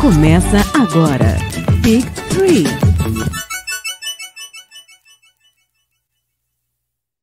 Começa agora. Big Three.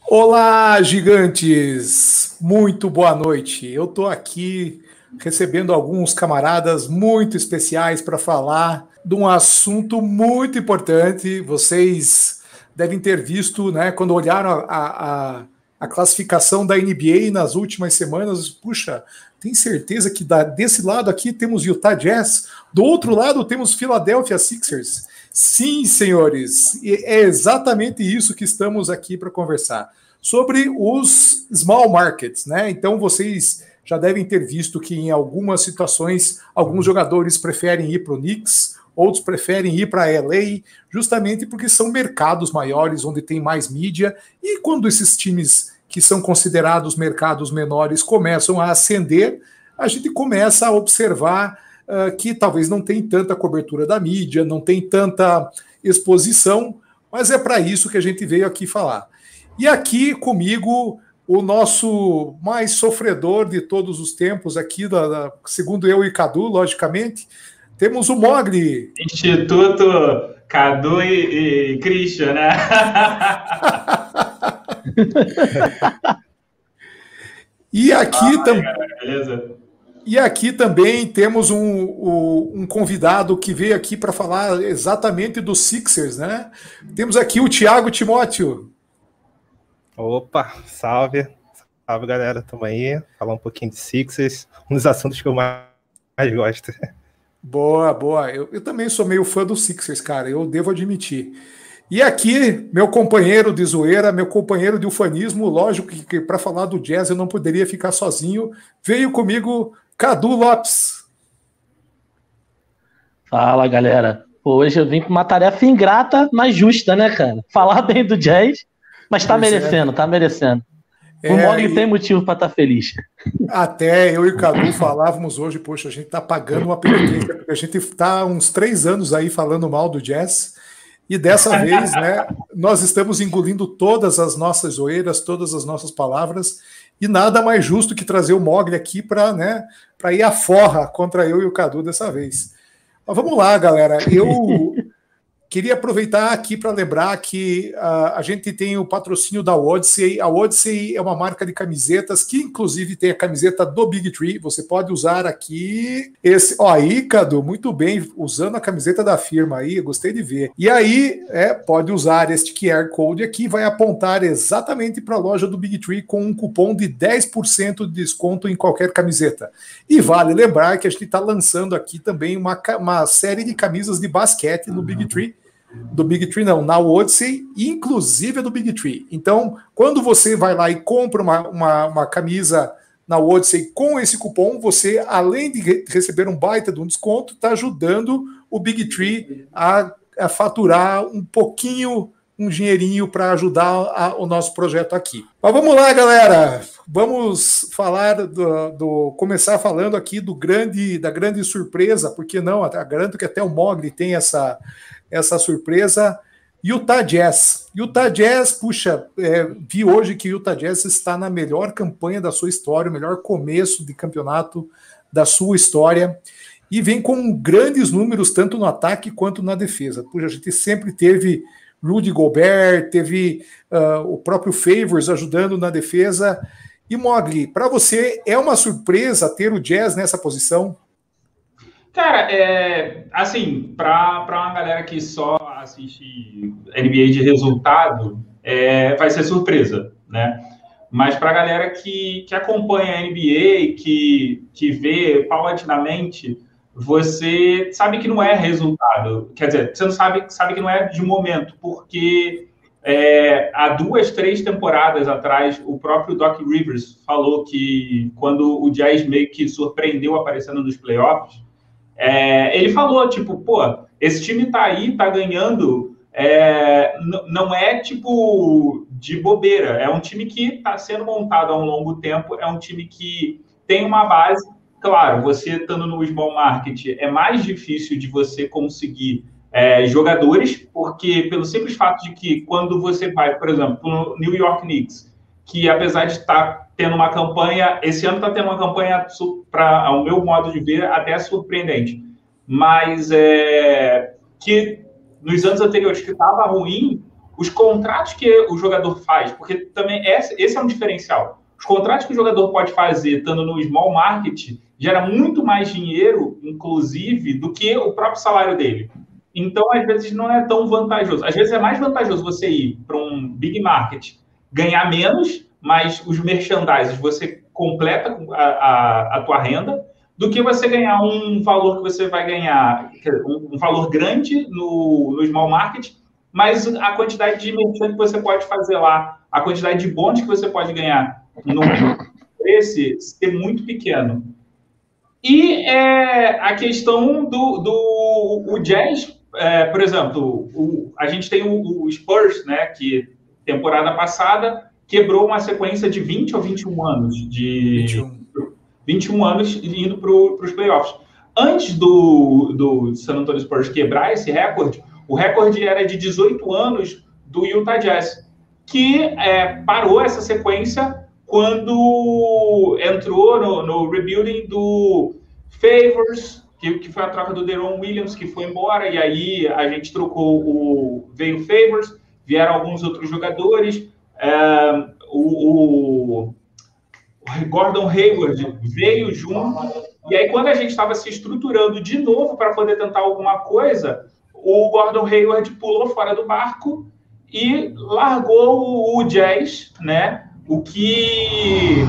Olá, gigantes! Muito boa noite. Eu estou aqui recebendo alguns camaradas muito especiais para falar de um assunto muito importante. Vocês devem ter visto, né, quando olharam a, a, a classificação da NBA nas últimas semanas. Puxa, tem certeza que da, desse lado aqui temos Utah Jazz, do outro lado temos Philadelphia Sixers. Sim, senhores, é exatamente isso que estamos aqui para conversar sobre os small markets, né? Então vocês já devem ter visto que em algumas situações alguns jogadores preferem ir para o Knicks, outros preferem ir para LA, justamente porque são mercados maiores onde tem mais mídia e quando esses times que são considerados mercados menores começam a ascender, a gente começa a observar uh, que talvez não tem tanta cobertura da mídia, não tem tanta exposição, mas é para isso que a gente veio aqui falar. E aqui comigo o nosso mais sofredor de todos os tempos aqui, da, da, segundo eu e Cadu, logicamente, temos o Mogli. Instituto Cadu e, e Christian, né? e aqui também. E aqui também temos um, um, convidado que veio aqui para falar exatamente dos Sixers, né? Temos aqui o Tiago Timóteo. Opa, salve. Salve, galera. Tamo aí. Falar um pouquinho de Sixers, um dos assuntos que eu mais, mais gosto. Boa, boa. Eu, eu também sou meio fã dos Sixers, cara. Eu devo admitir. E aqui, meu companheiro de zoeira, meu companheiro de ufanismo, lógico que, que para falar do jazz eu não poderia ficar sozinho. Veio comigo Cadu Lopes. Fala, galera. Hoje eu vim com uma tarefa ingrata, mas justa, né, cara? Falar bem do jazz, mas tá pois é. merecendo, é. tá merecendo. É, o e... tem motivo para estar tá feliz. Até eu e o Cadu falávamos hoje, poxa, a gente tá pagando uma penitência, porque a gente tá uns três anos aí falando mal do jazz. E dessa vez, né, nós estamos engolindo todas as nossas zoeiras, todas as nossas palavras, e nada mais justo que trazer o Mogli aqui para né, ir à forra contra eu e o Cadu dessa vez. Mas vamos lá, galera. Eu Queria aproveitar aqui para lembrar que uh, a gente tem o patrocínio da Odyssey. A Odyssey é uma marca de camisetas que, inclusive, tem a camiseta do Big Tree. Você pode usar aqui esse. Ó, aí, Cadu, muito bem, usando a camiseta da firma aí, gostei de ver. E aí, é, pode usar este QR Code aqui, vai apontar exatamente para a loja do Big Tree com um cupom de 10% de desconto em qualquer camiseta. E vale lembrar que a gente está lançando aqui também uma, uma série de camisas de basquete no Big Tree do Big Tree, não, na Odyssey, inclusive a do Big Tree. Então, quando você vai lá e compra uma, uma, uma camisa na Odyssey com esse cupom, você, além de receber um baita de um desconto, está ajudando o Big Tree a, a, faturar um pouquinho, um dinheirinho para ajudar a, o nosso projeto aqui. Mas vamos lá, galera. Vamos falar do, do, começar falando aqui do grande da grande surpresa, porque não? Garanto que até o Mogli tem essa essa surpresa. Utah Jazz. Utah Jazz, puxa, é, vi hoje que Utah Jazz está na melhor campanha da sua história, o melhor começo de campeonato da sua história, e vem com grandes números, tanto no ataque quanto na defesa. Puxa, a gente sempre teve Rudy Gobert, teve uh, o próprio Favors ajudando na defesa. E Mogli, para você é uma surpresa ter o Jazz nessa posição? Cara, é, assim, para uma galera que só assiste NBA de resultado, é, vai ser surpresa, né? Mas para a galera que, que acompanha a NBA, que, que vê paulatinamente, você sabe que não é resultado. Quer dizer, você não sabe, sabe que não é de momento, porque é, há duas, três temporadas atrás, o próprio Doc Rivers falou que quando o Jazz meio que surpreendeu aparecendo nos playoffs, é, ele falou, tipo, pô, esse time tá aí, tá ganhando, é, não é tipo de bobeira, é um time que está sendo montado há um longo tempo, é um time que tem uma base. Claro, você estando no small market é mais difícil de você conseguir é, jogadores, porque pelo simples fato de que quando você vai, por exemplo, no New York Knicks, que apesar de estar tendo uma campanha, esse ano está tendo uma campanha, para o meu modo de ver, até surpreendente. mas é, que nos anos anteriores que estava ruim, os contratos que o jogador faz, porque também esse é um diferencial. Os contratos que o jogador pode fazer estando no small market gera muito mais dinheiro, inclusive, do que o próprio salário dele. Então, às vezes, não é tão vantajoso. Às vezes é mais vantajoso você ir para um big market, ganhar menos, mas os merchandising você completa a, a, a tua renda, do que você ganhar um valor que você vai ganhar, um, valor grande no, no small market, mas a quantidade de merchan que você pode fazer lá, a quantidade de bônus que você pode ganhar no esse ser muito pequeno. E é, a questão do, do o jazz, é, por exemplo, o, a gente tem o, o, Spurs, né, que temporada passada quebrou uma sequência de 20 ou 21 anos de 21, 21 anos indo para os playoffs. Antes do, do San Antonio Spurs quebrar esse recorde, o recorde era de 18 anos do Utah Jazz, que é, parou essa sequência quando entrou no, no rebuilding do Favors, que, que, foi a troca do Deron Williams, que foi embora, e aí a gente trocou o. Veio Favors, vieram alguns outros jogadores. É, o, o, Gordon Hayward veio junto. E aí, quando a gente estava se estruturando de novo para poder tentar alguma coisa, o Gordon Hayward pulou fora do barco e largou o, o Jazz, né? O que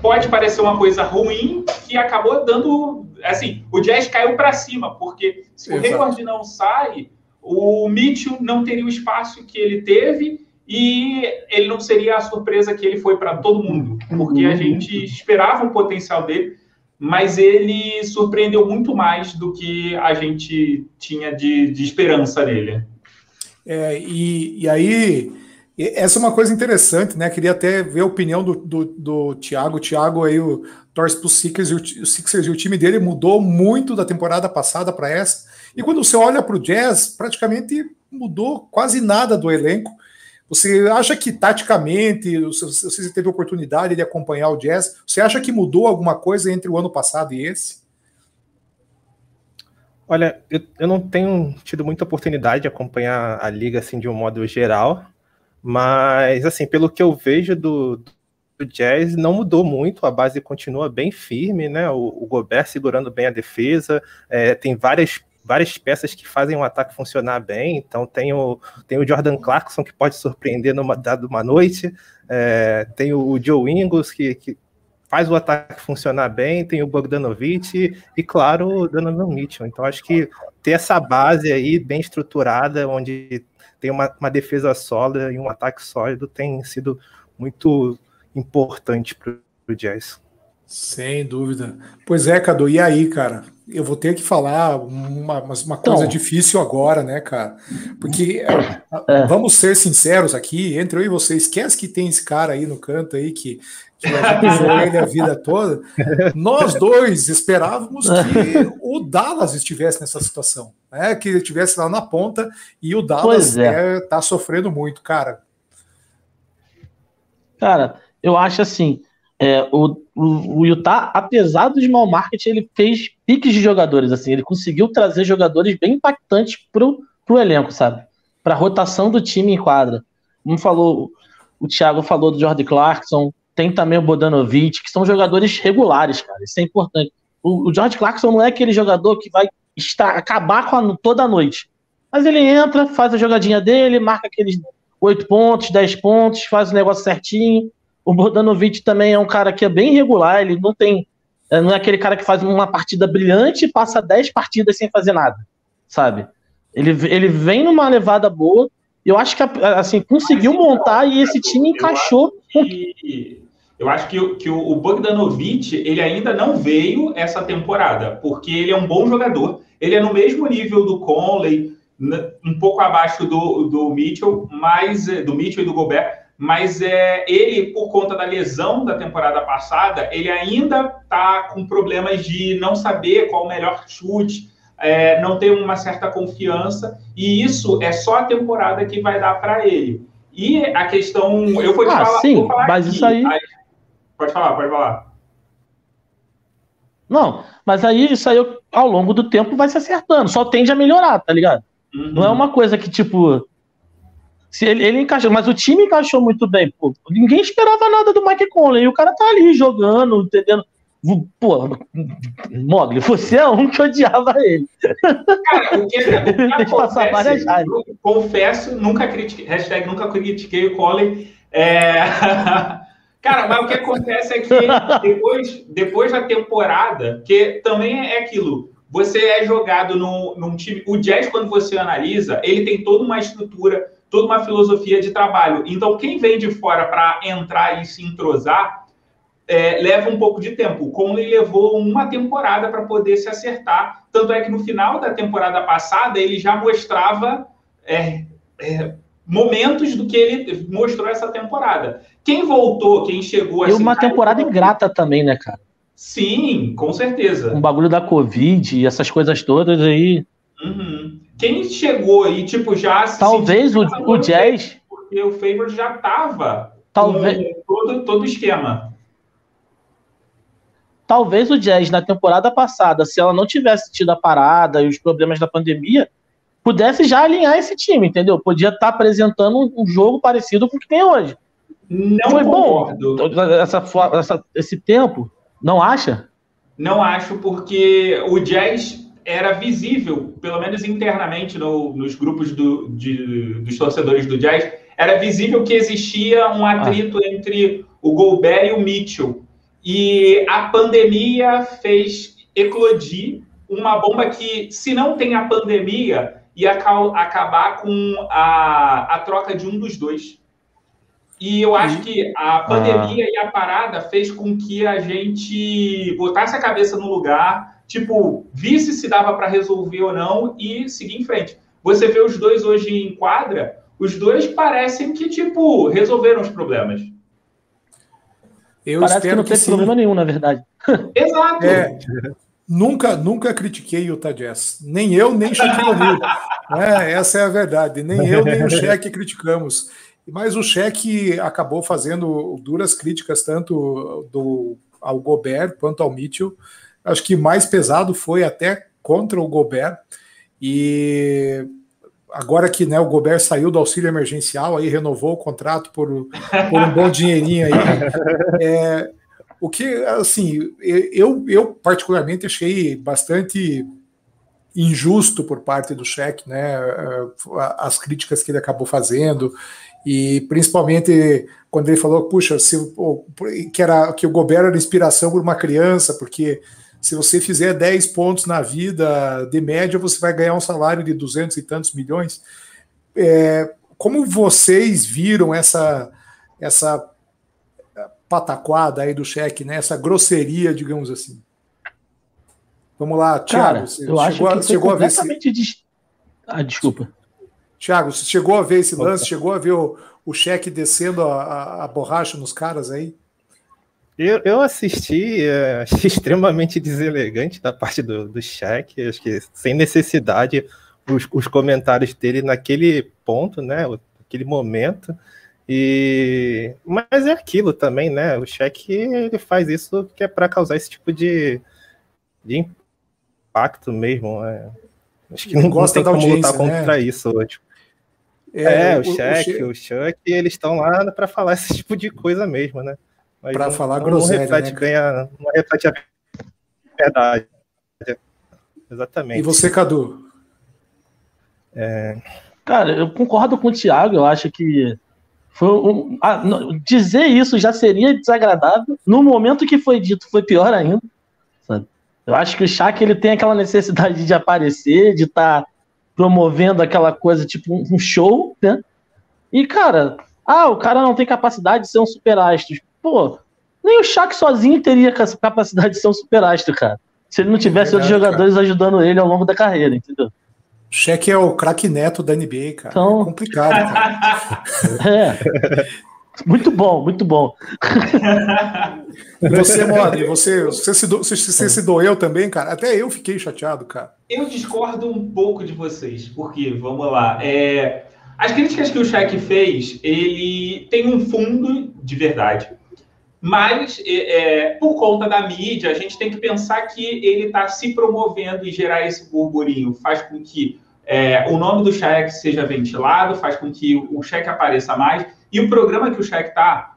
pode parecer uma coisa ruim, que acabou dando. Assim, o Jazz caiu para cima, porque se Exato. o Hayward não sai, o Mitchell não teria o espaço que ele teve e ele não seria a surpresa que ele foi para todo mundo, porque a uhum. gente esperava o potencial dele, mas ele surpreendeu muito mais do que a gente tinha de, de esperança nele. É, e, e aí essa é uma coisa interessante, né? Queria até ver a opinião do, do, do Thiago. O Thiago aí o, torce para os Sixers, e o, Sixers e o time dele mudou muito da temporada passada para essa. E quando você olha para o Jazz, praticamente mudou quase nada do elenco. Você acha que taticamente, você teve oportunidade de acompanhar o Jazz, você acha que mudou alguma coisa entre o ano passado e esse? Olha, eu, eu não tenho tido muita oportunidade de acompanhar a liga assim de um modo geral, mas, assim, pelo que eu vejo do, do Jazz, não mudou muito, a base continua bem firme, né? O, o Gobert segurando bem a defesa, é, tem várias várias peças que fazem o ataque funcionar bem. Então tem o, tem o Jordan Clarkson que pode surpreender numa dada uma noite, é, tem o Joe Ingles que, que, faz o ataque funcionar bem, tem o Bogdanovich e, e, claro, o Donovan Mitchell. Então acho que ter essa base aí bem estruturada, onde tem uma, uma defesa sólida e um ataque sólido tem sido muito importante para o Jazz. Sem dúvida. Pois é, Cadu, e aí, cara? Eu vou ter que falar uma, uma coisa então, difícil agora, né, cara? Porque é. vamos ser sinceros aqui, entre eu e você, esquece que tem esse cara aí no canto aí que, que a ele a vida toda. Nós dois esperávamos que o Dallas estivesse nessa situação, né? Que ele estivesse lá na ponta e o Dallas é. É, tá sofrendo muito, cara. Cara, eu acho assim é, o, o, o, Utah, apesar do small market, ele fez piques de jogadores, assim, ele conseguiu trazer jogadores bem impactantes pro, pro elenco, sabe? Pra rotação do time em quadra. Como falou, o Thiago falou do Jordan Clarkson, tem também o Bodanovic, que são jogadores regulares, cara, isso é importante. O, o George Clarkson não é aquele jogador que vai estar, acabar com a, toda a noite. Mas ele entra, faz a jogadinha dele, marca aqueles 8 pontos, 10 pontos, faz o negócio certinho, o Bordanovic também é um cara que é bem regular, ele não tem. É, não é aquele cara que faz uma partida brilhante e passa 10 partidas sem fazer nada, sabe? Ele, ele vem numa levada boa, eu acho que assim, conseguiu montar e esse time encaixou. Eu acho que, eu acho que, que o Bogdanovic ele ainda não veio essa temporada, porque ele é um bom jogador, ele é no mesmo nível do Conley, um pouco abaixo do, do Mitchell, mas do Mitchell e do Gobert, mas é, ele, por conta da lesão da temporada passada, ele ainda está com problemas de não saber qual o melhor chute, é, não ter uma certa confiança, e isso é só a temporada que vai dar para ele. E a questão. Eu vou te ah, falar. Sim, falar mas aqui, isso aí. Pode falar, pode falar. Não, mas aí isso aí ao longo do tempo vai se acertando, só tende a melhorar, tá ligado? Uhum. Não é uma coisa que, tipo. Se ele, ele encaixou, mas o time encaixou muito bem. Pô, ninguém esperava nada do Mike Conley. E o cara tá ali jogando, entendendo? Pô, Mogli, você é um que odiava ele. Cara, o que, o que passar várias confesso, nunca critiquei, hashtag nunca critiquei o Colin. É... Cara, mas o que acontece é que depois, depois da temporada, que também é aquilo, você é jogado no, num time. O Jazz, quando você analisa, ele tem toda uma estrutura, toda uma filosofia de trabalho. Então, quem vem de fora para entrar e se entrosar, é, leva um pouco de tempo. O Conley levou uma temporada para poder se acertar. Tanto é que no final da temporada passada ele já mostrava é, é, momentos do que ele mostrou essa temporada. Quem voltou, quem chegou assim. E uma temporada ingrata também, né, cara? Sim, com certeza. Um bagulho da Covid e essas coisas todas aí. Quem chegou aí, tipo, já. Talvez o, o Jazz. Porque o Favor já tava. Talvez. Com todo, todo o esquema talvez o Jazz na temporada passada, se ela não tivesse tido a parada e os problemas da pandemia, pudesse já alinhar esse time, entendeu? Podia estar tá apresentando um jogo parecido com o que tem hoje. Não Foi concordo. bom essa, essa, esse tempo, não acha? Não acho, porque o Jazz era visível, pelo menos internamente no, nos grupos do, de, dos torcedores do Jazz, era visível que existia um atrito ah. entre o Gobert e o Mitchell. E a pandemia fez eclodir uma bomba que, se não tem a pandemia, ia acabar com a, a troca de um dos dois. E eu acho que a pandemia ah. e a parada fez com que a gente botasse a cabeça no lugar, tipo, visse se dava para resolver ou não e seguir em frente. Você vê os dois hoje em quadra, os dois parecem que, tipo, resolveram os problemas. Eu Parece que não que teve sim. problema nenhum, na verdade. Exato. É, nunca, nunca critiquei o Utah Jazz. Nem eu, nem Shaquille O'Neal. É, essa é a verdade. Nem eu, nem o Shaq criticamos. Mas o Shaq acabou fazendo duras críticas, tanto do, ao Gobert quanto ao Mitchell. Acho que mais pesado foi até contra o Gobert. E agora que né, o Gobert saiu do auxílio emergencial, aí renovou o contrato por, por um bom dinheirinho aí. É, o que, assim, eu, eu particularmente achei bastante injusto por parte do Sheck, né, as críticas que ele acabou fazendo, e principalmente quando ele falou, puxa, se, que, era, que o Gobert era inspiração por uma criança, porque se você fizer 10 pontos na vida, de média, você vai ganhar um salário de 200 e tantos milhões. É, como vocês viram essa, essa pataquada aí do cheque, né? essa grosseria, digamos assim? Vamos lá, Thiago. Cara, eu acho que chegou a ver esse... Des... Ah, desculpa. Thiago, você chegou a ver esse lance? Opa. Chegou a ver o, o cheque descendo a, a, a borracha nos caras aí? Eu, eu assisti, é, achei extremamente deselegante da parte do, do Shaq, acho que sem necessidade os, os comentários dele naquele ponto, né, naquele momento, e mas é aquilo também, né, o Shaq ele faz isso que é para causar esse tipo de, de impacto mesmo, é. acho que não, gosta não tem como lutar contra né? isso hoje. É, é, o, o Shaq, o Chuck, eles estão lá para falar esse tipo de coisa mesmo, né? Para falar não, groselha, não reflete, né? ganha, não reflete a verdade. Exatamente. E você, Cadu? É... Cara, eu concordo com o Thiago, eu acho que foi um, ah, dizer isso já seria desagradável. No momento que foi dito, foi pior ainda. Sabe? Eu acho que o Shaq ele tem aquela necessidade de aparecer, de estar tá promovendo aquela coisa, tipo um show, né? E, cara, ah, o cara não tem capacidade de ser um super astro. Pô, nem o Shaq sozinho teria capacidade de ser um superastro, cara. Se ele não tivesse é verdade, outros jogadores cara. ajudando ele ao longo da carreira, entendeu? Shaq é o craque neto da NBA, cara. Então... É complicado, cara. é. Muito bom, muito bom. E você, Modri, você, você, se, do, você, você se doeu também, cara? Até eu fiquei chateado, cara. Eu discordo um pouco de vocês, porque, vamos lá, é, as críticas que o Shaq fez, ele tem um fundo de verdade. Mas, é, por conta da mídia, a gente tem que pensar que ele está se promovendo e gerar esse burburinho. Faz com que é, o nome do cheque seja ventilado, faz com que o cheque apareça mais e o programa que o cheque está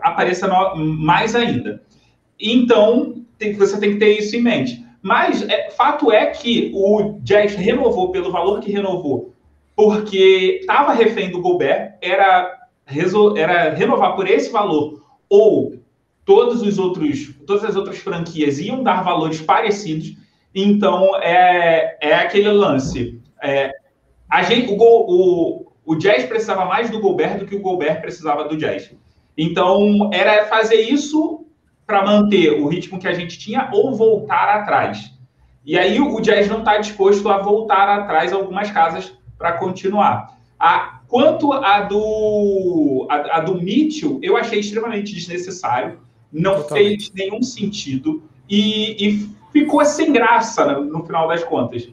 apareça no, mais ainda. Então, tem, você tem que ter isso em mente. Mas é, fato é que o Jazz renovou pelo valor que renovou, porque estava refém do Gobert, era, era renovar por esse valor ou todos os outros, todas as outras franquias iam dar valores parecidos. Então é, é aquele lance. É, a gente, o, o, o Jazz precisava mais do Gobert do que o Gobert precisava do Jazz. Então era fazer isso para manter o ritmo que a gente tinha ou voltar atrás. E aí o Jazz não está disposto a voltar atrás algumas casas para continuar. A, quanto a do, a, a, do Mitchell, eu achei extremamente desnecessário não Totalmente. fez nenhum sentido e, e, ficou sem graça no, no final das contas.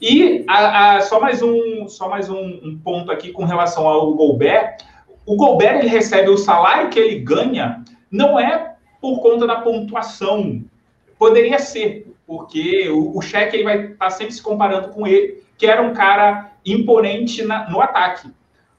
E a, a, só mais, um, só mais um, um, ponto aqui com relação ao Gobert. O Gobert ele recebe o salário que ele ganha, não é por conta da pontuação. Poderia ser, porque o, o cheque ele vai estar tá sempre se comparando com ele, que era um cara imponente na, no ataque.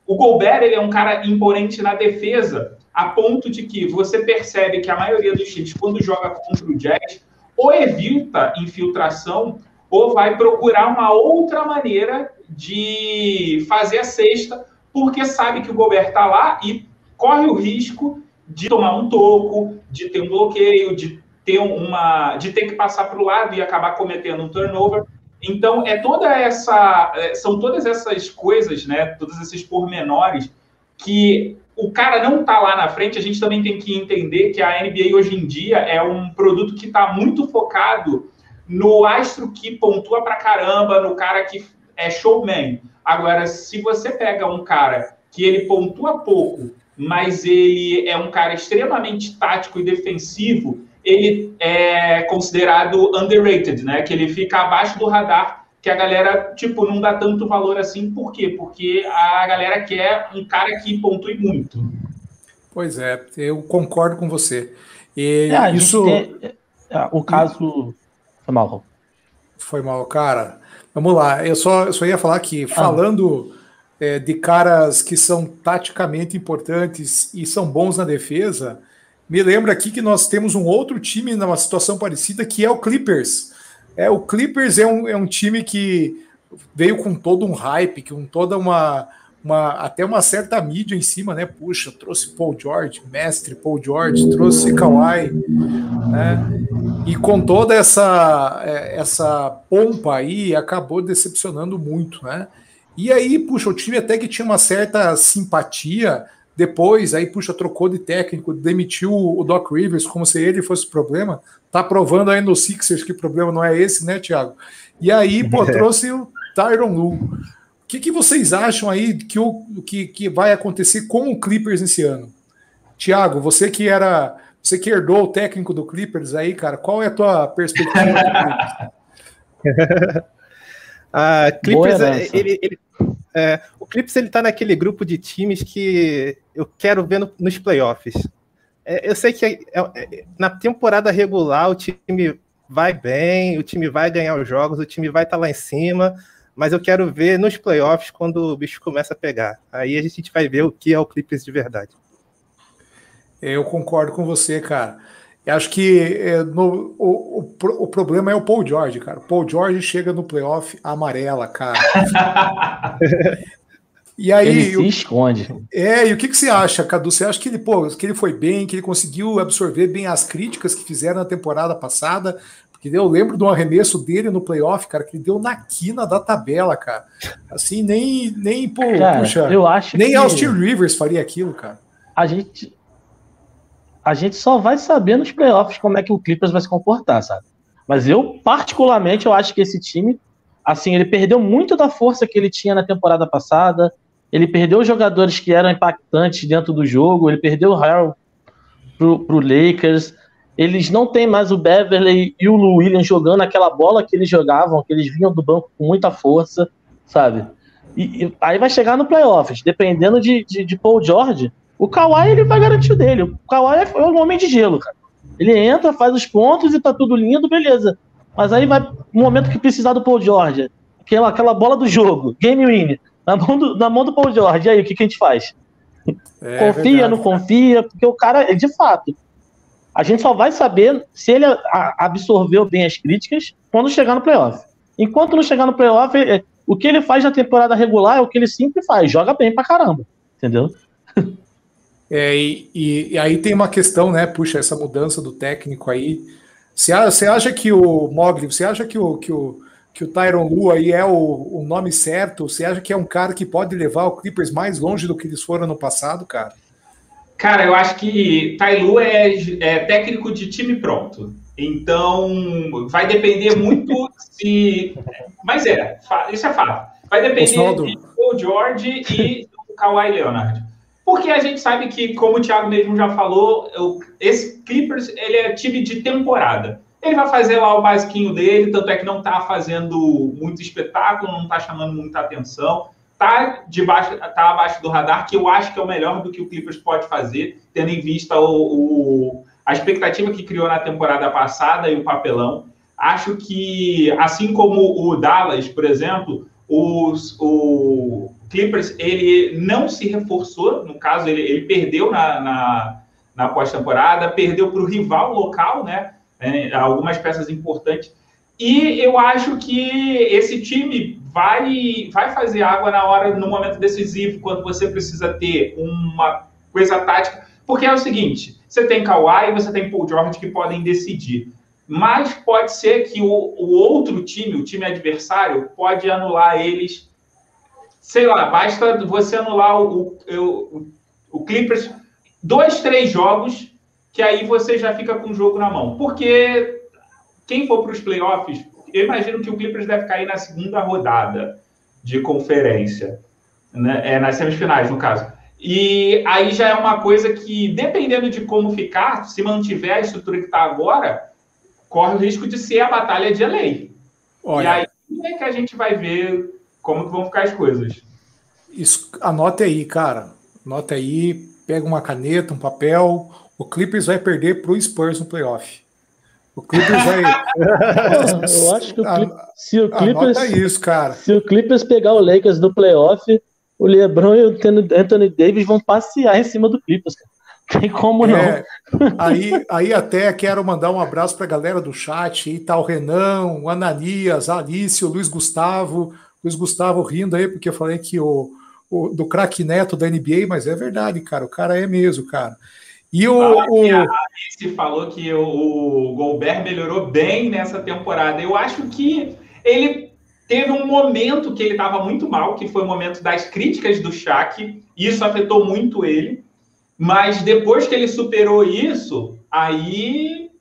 O Gobert ele é um cara imponente na defesa, a ponto de que você percebe que a maioria dos times, quando joga contra o Jazz, ou evita infiltração, ou vai procurar uma outra maneira de fazer a cesta, porque sabe que o Gobert está lá e corre o risco de tomar um toco, de ter um bloqueio, de ter uma, de ter que passar para o lado e acabar cometendo um turnover. Então é toda essa, é, são todas essas coisas, né? Todos esses pormenores que o cara não está lá na frente, a gente também tem que entender que a NBA hoje em dia é um produto que está muito focado no astro que pontua pra caramba, no cara que é showman. Agora, se você pega um cara que ele pontua pouco, mas ele é um cara extremamente tático e defensivo, ele é considerado underrated, né? Que ele fica abaixo do radar que a galera, tipo, não dá tanto valor assim. Por quê? Porque a galera quer um cara que pontue muito. Pois é, eu concordo com você. E é, isso. Tem, é, o caso. Foi mal. Foi mal, cara. Vamos lá. Eu só, eu só ia falar que, ah. falando é, de caras que são taticamente importantes e são bons na defesa, me lembra aqui que nós temos um outro time numa situação parecida que é o Clippers é, o Clippers é um, é um time que veio com todo um hype, com toda uma, uma até uma certa mídia em cima, né? Puxa, trouxe Paul George, mestre Paul George, trouxe Kawhi, né? E com toda essa é, essa pompa aí, acabou decepcionando muito, né? E aí, puxa, o time até que tinha uma certa simpatia, depois, aí, puxa, trocou de técnico, demitiu o Doc Rivers como se ele fosse o problema. Tá provando aí no Sixers que o problema não é esse, né, Thiago? E aí, pô, trouxe o Tyron Lu. O que, que vocês acham aí que, o, que, que vai acontecer com o Clippers esse ano? Tiago, você que era. Você que herdou o técnico do Clippers aí, cara, qual é a tua perspectiva? a ah, Clippers, ele, ele, é, o Clips ele tá naquele grupo de times que eu quero ver no, nos playoffs. É, eu sei que é, é, na temporada regular o time vai bem, o time vai ganhar os jogos, o time vai estar tá lá em cima, mas eu quero ver nos playoffs quando o bicho começa a pegar. Aí a gente vai ver o que é o Clippers de verdade. Eu concordo com você, cara. Eu acho que é, no, o, o, o, problema é o Paul George, cara. O Paul George chega no playoff amarela, cara. e aí. Ele se esconde. É, e o que, que você acha, Cadu? Você acha que ele, pô, que ele foi bem, que ele conseguiu absorver bem as críticas que fizeram na temporada passada? Porque eu lembro de um arremesso dele no playoff, cara, que ele deu na quina da tabela, cara. Assim, nem, nem pô, cara, puxa, eu acho nem que... Austin Rivers faria aquilo, cara. A gente, a gente só vai saber nos playoffs como é que o Clippers vai se comportar, sabe? Mas eu, particularmente, eu acho que esse time, assim, ele perdeu muito da força que ele tinha na temporada passada. Ele perdeu jogadores que eram impactantes dentro do jogo. Ele perdeu o Harrell pro, pro Lakers. Eles não têm mais o Beverly e o Williams jogando aquela bola que eles jogavam, que eles vinham do banco com muita força, sabe? E, e aí vai chegar no playoffs, dependendo de, de, de Paul George, O Kawhi, ele vai garantir o dele. O Kawhi é um homem de gelo, cara. Ele entra, faz os pontos e tá tudo lindo, beleza. Mas aí vai no momento que precisar do Paul George, aquela, aquela bola do jogo, game win, na mão do, na mão do Paul George. E aí, o que, que a gente faz? É, confia, verdade, não confia, porque o cara, de fato, a gente só vai saber se ele absorveu bem as críticas quando chegar no playoff. Enquanto não chegar no playoff, é, o que ele faz na temporada regular é o que ele sempre faz, joga bem pra caramba, entendeu? É, e, e, e, aí tem uma questão, né? Puxa, essa mudança do técnico aí. Você, você acha que o Mogli, você acha que o, que o, que o Tyron Lu aí é o, o nome certo? Você acha que é um cara que pode levar o Clippers mais longe do que eles foram no passado, cara? Cara, eu acho que Tailu é, é técnico de time pronto. Então, vai depender muito se. Mas é, isso é fato. Vai depender Osvaldo. de Paul George e do Kawhi Leonard. Porque a gente sabe que, como o Thiago mesmo já falou, esse Clippers ele é time de temporada. Ele vai fazer lá o basiquinho dele, tanto é que não está fazendo muito espetáculo, não está chamando muita atenção. Está debaixo, tá abaixo do radar, que eu acho que é o melhor do que o Clippers pode fazer, tendo em vista o, o a expectativa que criou na temporada passada e o papelão. Acho que, assim como o Dallas, por exemplo, os, o Clippers ele não se reforçou, no caso, ele, ele perdeu na, na, na pós-temporada, perdeu para o rival local, né? É, algumas peças importantes. E eu acho que esse time vai, vai fazer água na hora, no momento decisivo, quando você precisa ter uma coisa tática. Porque é o seguinte: você tem Kawhi e você tem Paul George que podem decidir. Mas pode ser que o, o outro time, o time adversário, pode anular eles. Sei lá, basta você anular o, o, o Clippers dois, três jogos, que aí você já fica com o jogo na mão. Porque quem for para os playoffs, eu imagino que o Clippers deve cair na segunda rodada de conferência, né? é, nas semifinais, no caso. E aí já é uma coisa que, dependendo de como ficar, se mantiver a estrutura que está agora, corre o risco de ser a batalha de lei. E aí é que a gente vai ver como que vão ficar as coisas. Isso, anote aí, cara. Anote aí, pega uma caneta, um papel. O Clippers vai perder para o Spurs no playoff. O Clippers vai. Eu acho que o Clippers, se o Clippers. Anota isso, cara. Se o Clippers pegar o Lakers no playoff, o LeBron e o Anthony Davis vão passear em cima do Clippers, cara. Tem como não. É, aí, aí até quero mandar um abraço para a galera do chat. Aí tá o Renan, o Ananias, a Alice, o Luiz Gustavo. Luiz Gustavo rindo aí, porque eu falei que o, o do craque neto da NBA, mas é verdade, cara. O cara é mesmo, cara. E o, o... A Alice falou que o, o Gobert melhorou bem nessa temporada. Eu acho que ele Teve um momento que ele estava muito mal, que foi o momento das críticas do Shaq. Isso afetou muito ele. Mas depois que ele superou isso, aí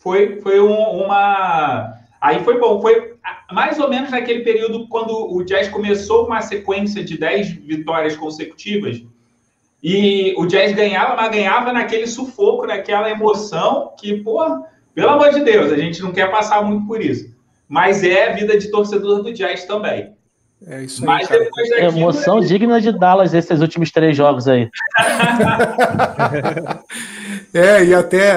foi, foi um, uma. Aí foi bom. Foi mais ou menos naquele período quando o Jazz começou uma sequência de 10 vitórias consecutivas. E o Jazz ganhava, mas ganhava naquele sufoco, naquela emoção que, pô, pelo amor de Deus, a gente não quer passar muito por isso mas é a vida de torcedor do Jazz também. É isso aí. Mas depois daquilo, Emoção né? digna de Dallas esses últimos três jogos aí. é, e até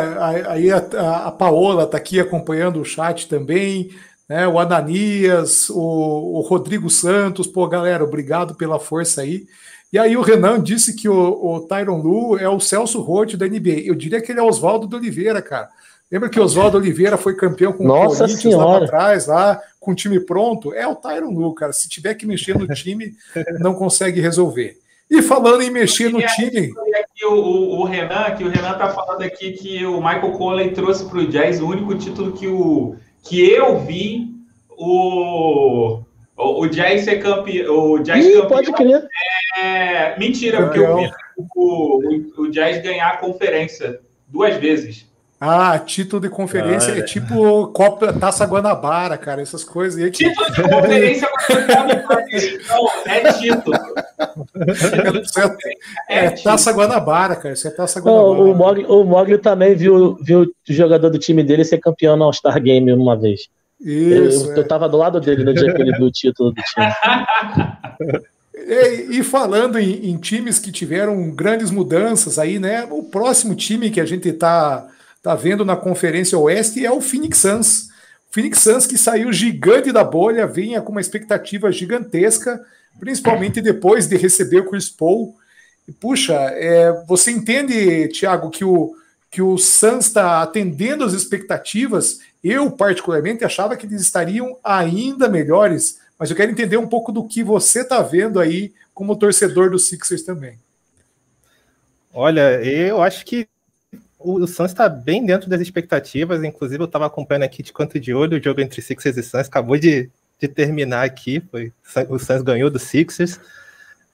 aí a, a Paola está aqui acompanhando o chat também, né? O Ananias, o, o, Rodrigo Santos, pô, galera, obrigado pela força aí. E aí o Renan disse que o, o Tyron Lu é o Celso Roth da NBA. Eu diria que ele é Oswaldo de Oliveira, cara. Lembra que Oswaldo Oliveira foi campeão com Nossa o Corinthians senhora. lá atrás, lá, com o time pronto? É o Tyron Lu, cara. Se tiver que mexer no time, não consegue resolver. E falando em mexer no time. Aqui o, o, o, Renan, que o Renan tá falando aqui que o Michael Conley trouxe para o Jazz o único título que, o, que eu vi o, o, o Jazz ser campeão. O Jazz Ih, campeão, pode crer. É, mentira, porque eu vi o, o, o Jazz ganhar a conferência duas vezes. Ah, título de conferência é tipo Copa Taça Guanabara, cara, essas coisas aí. Título de conferência não, é título. É, é Taça Guanabara, cara. Isso é Taça Guanabara. o, Mogli, o Mogli também viu, viu o jogador do time dele ser campeão no All-Star Game uma vez. Isso, eu, é. eu tava do lado dele no dia que ele viu o título do time. E, e falando em, em, times que tiveram grandes mudanças aí, né? O próximo time que a gente tá, tá vendo na Conferência Oeste é o Phoenix Suns. O Phoenix Suns que saiu gigante da bolha, vinha com uma expectativa gigantesca, principalmente depois de receber o Chris Paul. E, puxa, é, você entende, Thiago, que o, que o Suns está atendendo as expectativas? Eu, particularmente, achava que eles estariam ainda melhores mas eu quero entender um pouco do que você está vendo aí como torcedor do Sixers também. Olha, eu acho que o Suns está bem dentro das expectativas. Inclusive, eu estava acompanhando aqui de canto de olho o jogo entre Sixers e Suns. Acabou de, de terminar aqui. Foi, o Suns ganhou do Sixers.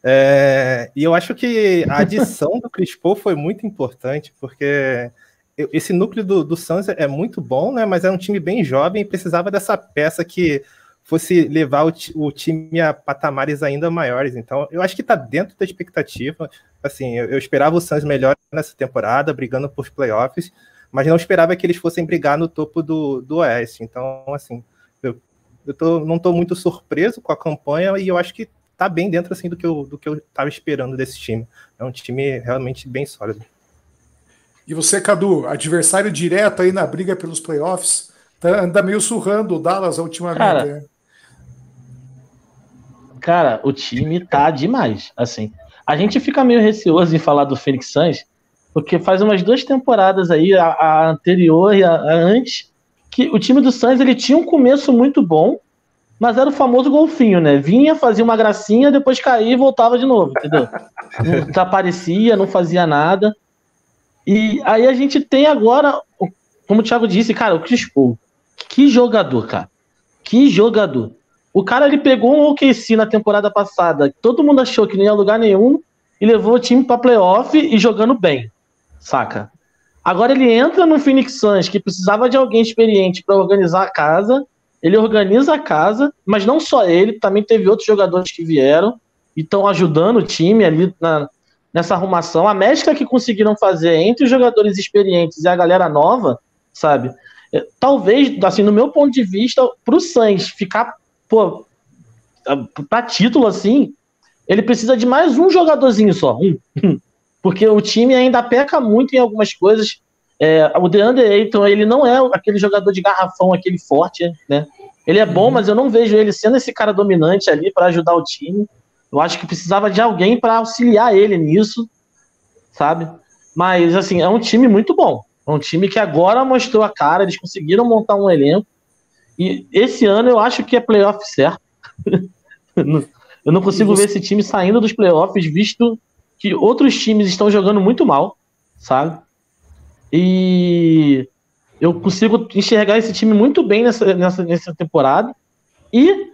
É, e eu acho que a adição do Chris Paul foi muito importante, porque esse núcleo do, do Suns é muito bom, né? Mas é um time bem jovem e precisava dessa peça que fosse levar o, o, time a patamares ainda maiores. Então, eu acho que está dentro da expectativa. Assim, eu, eu, esperava o Suns melhor nessa temporada, brigando por playoffs, mas não esperava que eles fossem brigar no topo do, do Oeste. Então, assim, eu, eu tô, não estou muito surpreso com a campanha e eu acho que está bem dentro assim do que eu do que eu estava esperando desse time. É um time realmente bem sólido. E você, Cadu, adversário direto aí na briga pelos playoffs, tá, anda meio surrando o Dallas ultimamente. Cara, né? Cara, o time tá demais. Assim, a gente fica meio receoso em falar do Phoenix Suns, porque faz umas duas temporadas aí, a, a anterior e a, a, antes, que o time do Suns ele tinha um começo muito bom, mas era o famoso golfinho, né? Vinha, fazia uma gracinha, depois caía e voltava de novo, entendeu? não desaparecia, não fazia nada. E aí a gente tem agora, como o Thiago disse, cara, o Chris Paul. Que jogador, cara. Que jogador. O cara ele pegou um OKC na temporada passada, todo mundo achou que não ia lugar nenhum, e levou o time para playoff e jogando bem, saca? Agora ele entra no Phoenix Suns, que precisava de alguém experiente para organizar a casa. Ele organiza a casa, mas não só ele, também teve outros jogadores que vieram e estão ajudando o time ali na, nessa arrumação. A mescla que conseguiram fazer entre os jogadores experientes e a galera nova, sabe? É, talvez, assim, no meu ponto de vista, para o Suns ficar pô, para título assim, ele precisa de mais um jogadorzinho só. Um. Porque o time ainda peca muito em algumas coisas. É, o DeAndre Ayton, ele não é aquele jogador de garrafão, aquele forte, né? Ele é bom, uhum. mas eu não vejo ele sendo esse cara dominante ali para ajudar o time. Eu acho que precisava de alguém para auxiliar ele nisso, sabe? Mas, assim, é um time muito bom. É um time que agora mostrou a cara, eles conseguiram montar um elenco e esse ano eu acho que é playoff certo. eu não consigo ver esse time saindo dos playoffs, visto que outros times estão jogando muito mal, sabe? E eu consigo enxergar esse time muito bem nessa, nessa, nessa temporada. E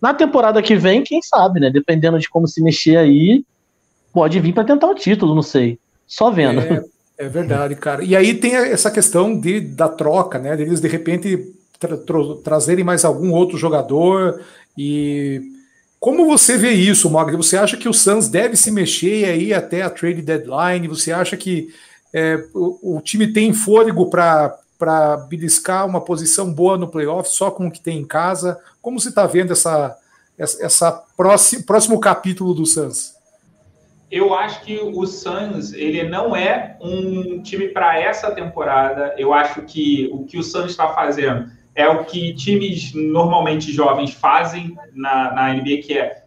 na temporada que vem, quem sabe, né? Dependendo de como se mexer aí, pode vir para tentar o título, não sei. Só vendo. É, é, verdade, cara. E aí tem essa questão de, da troca, né? Eles de repente tra tra trazerem mais algum outro jogador e como você vê isso, Mogli? Você acha que o Suns deve se mexer aí até a trade deadline? Você acha que é, o, o, time tem fôlego para para beliscar uma posição boa no playoff só com o que tem em casa? Como você está vendo essa, essa, essa próximo, próximo capítulo do Suns? Eu acho que o Suns ele não é um time para essa temporada. Eu acho que o que o Suns está fazendo é o que times normalmente jovens fazem na, na NBA, que é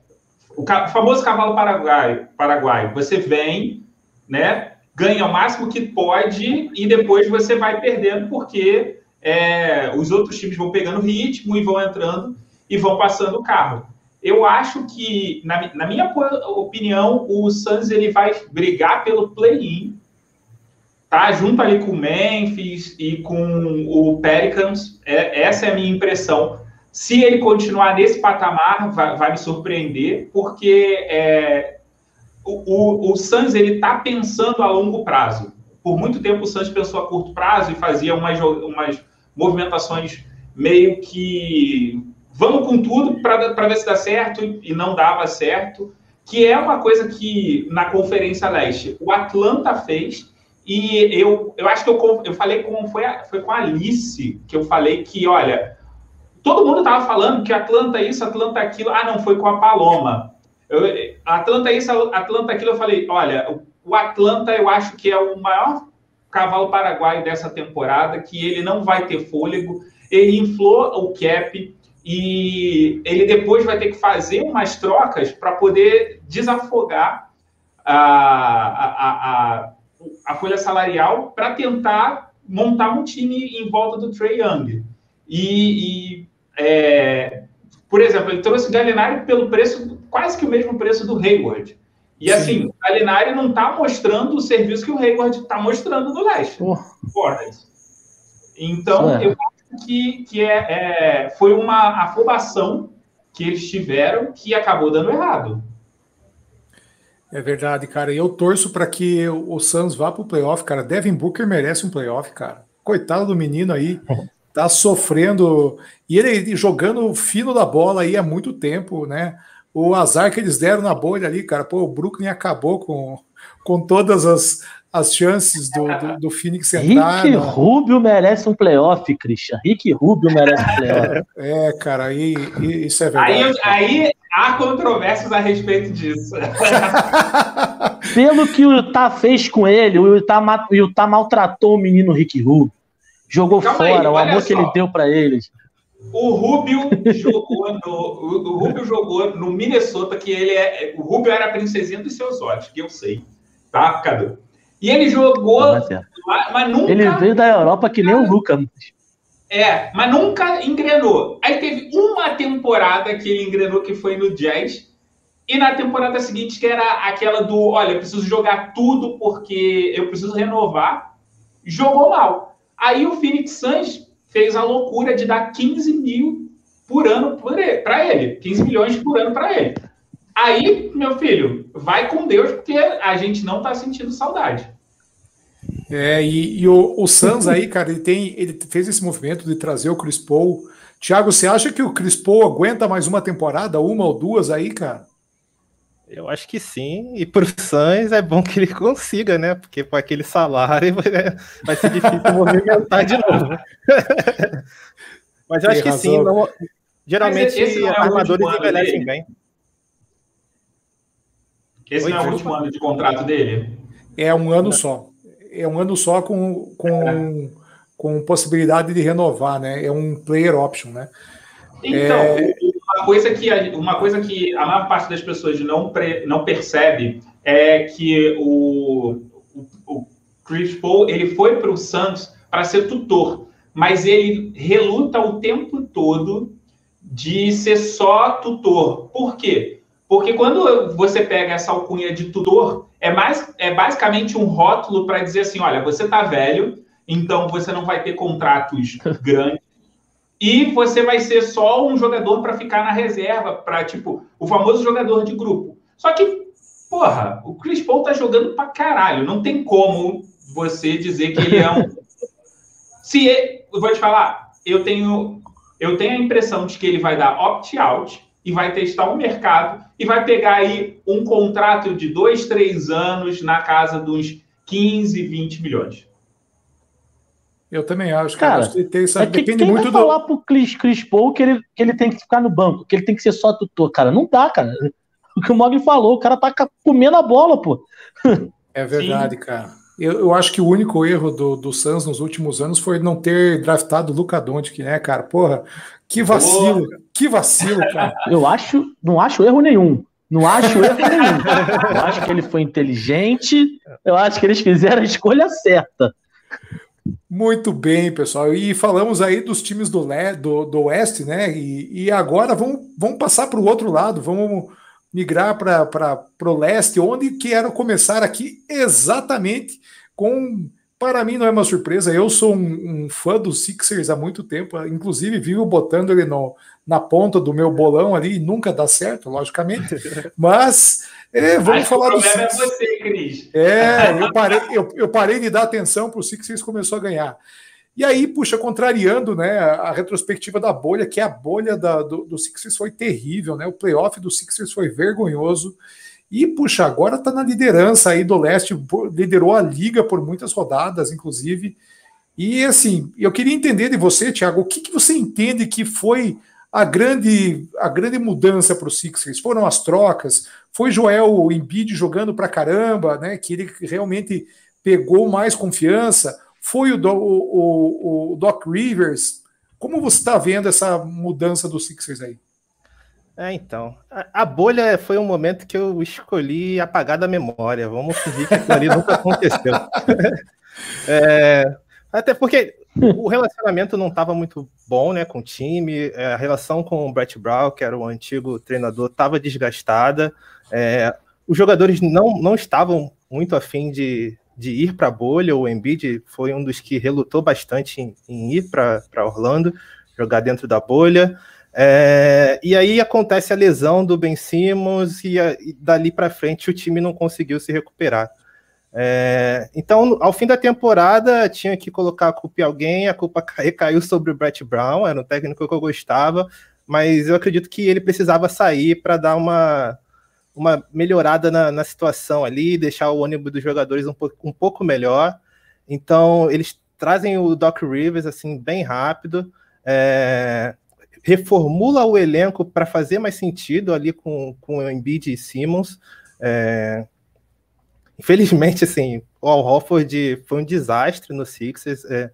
o, famoso cavalo paraguaio, paraguaio. Você vem, né, ganha o máximo que pode e depois você vai perdendo porque é, os outros times vão pegando ritmo e vão entrando e vão passando o carro. Eu acho que, na, na minha opinião, o Suns ele vai brigar pelo play-in tá junto ali com o Memphis e com o Pelicans. É, essa é a minha impressão. Se ele continuar nesse patamar, vai, vai me surpreender, porque é, o, o, o Suns ele está pensando a longo prazo. Por muito tempo o Suns pensou a curto prazo e fazia umas, umas movimentações meio que vamos com tudo para ver se dá certo e não dava certo, que é uma coisa que na Conferência Leste o Atlanta fez e eu, eu acho que eu, eu falei com. Foi, a, foi com a Alice que eu falei que, olha, todo mundo estava falando que Atlanta isso, Atlanta aquilo. Ah, não, foi com a Paloma. Eu, Atlanta isso, Atlanta aquilo, eu falei, olha, o Atlanta eu acho que é o maior cavalo paraguaio dessa temporada, que ele não vai ter fôlego, ele inflou o cap e ele depois vai ter que fazer umas trocas para poder desafogar a, a, a, a folha salarial para tentar montar um time em volta do Trey Young. E, e é, por exemplo, ele trouxe o Gallinari pelo preço, quase que o mesmo preço do Hayward. E Sim. assim, o Gallinari não está mostrando o serviço que o Hayward está mostrando no leste. Oh. Então, é. eu acho que, que é, é, foi uma afobação que eles tiveram que acabou dando errado. É verdade, cara. E eu torço para que o Suns vá para o playoff, cara. Devin Booker merece um playoff, cara. Coitado do menino aí, tá sofrendo. E ele jogando fino da bola aí há muito tempo, né? O azar que eles deram na bolha ali, cara. Pô, o Brooklyn acabou com, com todas as, as chances do, do, do Phoenix entrar. Rick né? Rubio merece um playoff, Christian. Rick Rubio merece um playoff. É, cara, aí, isso é verdade. Aí, aí há controvérsias a respeito disso. Pelo que o Utah fez com ele, o Utah, o Utah maltratou o menino Rick Rubio. Jogou Calma fora aí, o amor só. que ele deu para eles. O Rubio jogou no, o, Rubio jogou no Minnesota, que ele é. O Rubio era a princesinha dos seus olhos, que eu sei. Tá, Cadu? E ele jogou. Mas, mas nunca. Ele veio da Europa que nem o Luca. É, mas nunca engrenou. Aí teve uma temporada que ele engrenou, que foi no Jazz. E na temporada seguinte, que era aquela do: olha, eu preciso jogar tudo porque eu preciso renovar. Jogou mal. Aí o Phoenix Suns fez a loucura de dar 15 mil por ano para ele. 15 milhões por ano para ele. Aí, meu filho, vai com Deus, porque a gente não está sentindo saudade. É, e, e o, o Suns aí, cara, ele, tem, ele fez esse movimento de trazer o Chris Paul. Thiago, você acha que o Chris Paul aguenta mais uma temporada, uma ou duas aí, cara? Eu acho que sim, e para o Suns é bom que ele consiga, né? Porque com aquele salário vai, vai ser difícil movimentar de novo. Mas eu tem acho que sim, não, geralmente é armadores envelhecem bem. Esse Oi, não é o último ano de contrato dele? É um ano só é um ano só com, com, com possibilidade de renovar, né? É um player option, né? Então, é... uma, coisa que, uma coisa que a maior parte das pessoas não, pre, não percebe é que o, o, o Chris Paul ele foi para o Santos para ser tutor, mas ele reluta o tempo todo de ser só tutor. Por quê? Porque quando você pega essa alcunha de tutor, é, mais, é basicamente um rótulo para dizer assim: olha, você está velho, então você não vai ter contratos grandes. E você vai ser só um jogador para ficar na reserva, para tipo, o famoso jogador de grupo. Só que, porra, o Chris Paul tá jogando pra caralho. Não tem como você dizer que ele é um. Se ele, eu vou te falar, eu tenho, eu tenho a impressão de que ele vai dar opt-out e vai testar o mercado e vai pegar aí um contrato de dois, três anos na casa dos 15, 20 milhões. Eu também acho, cara. cara tem, sabe, é que depende quem muito vai do... falar pro Chris, Chris Paul que ele, que ele tem que ficar no banco, que ele tem que ser só tutor, cara. Não dá, cara. O que o Mogli falou, o cara tá comendo a bola, pô. É verdade, Sim. cara. Eu, eu, acho que o único erro do, do Suns nos últimos anos foi não ter draftado o Luca Doncic, né, cara? Porra, que vacilo, que vacilo, cara. Eu acho, não acho erro nenhum. Não acho erro nenhum. Eu acho que ele foi inteligente. Eu acho que eles fizeram a escolha certa. Muito bem, pessoal. E falamos aí dos times do, Le, do, do Oeste, né? E, e agora vamos, vamos passar para o outro lado, vamos migrar para o leste, onde quero começar aqui exatamente com para mim não é uma surpresa, eu sou um, um, fã dos Sixers há muito tempo, inclusive vivo botando ele no, na ponta do meu bolão ali e nunca dá certo, logicamente. Mas é, vamos Acho falar do Sixers. É, você, Cris. é eu, parei, eu, eu parei de dar atenção para o Sixers começou a ganhar. E aí, puxa, contrariando né, a retrospectiva da bolha, que a bolha da, do, do Sixers foi terrível, né? O playoff do Sixers foi vergonhoso. E, puxa, agora está na liderança aí do leste, liderou a liga por muitas rodadas, inclusive. E, assim, eu queria entender de você, Thiago, o que, que você entende que foi a grande, a grande mudança para os Sixers? Foram as trocas? Foi Joel Embiid jogando para caramba, né? Que ele realmente pegou mais confiança? Foi o, o, o Doc Rivers? Como você está vendo essa mudança dos Sixers aí? É, então. A, a, bolha foi um momento que eu escolhi apagar da memória. Vamos fingir que ali nunca aconteceu. é, até porque o relacionamento não estava muito bom né, com o time. É, a relação com o Brett Brown, que era o antigo treinador, estava desgastada. É, os jogadores não, não estavam muito afim de, de ir para a bolha. O Embiid foi um dos que relutou bastante em, em ir para Orlando, jogar dentro da bolha. É, e aí acontece a lesão do Ben Simmons e, a, e dali para frente o time não conseguiu se recuperar. É, então, ao fim da temporada, tinha que colocar a culpa em alguém, a culpa recaiu sobre o Brett Brown, era um técnico que eu gostava, mas eu acredito que ele precisava sair para dar uma, uma melhorada na, na, situação ali, deixar o ônibus dos jogadores um, pouco, um pouco melhor. Então, eles trazem o Doc Rivers assim bem rápido. É, reformula o elenco para fazer mais sentido ali com, com o Embiid e Simmons. É... Infelizmente, assim, o Al Horford foi um desastre no Sixers, é...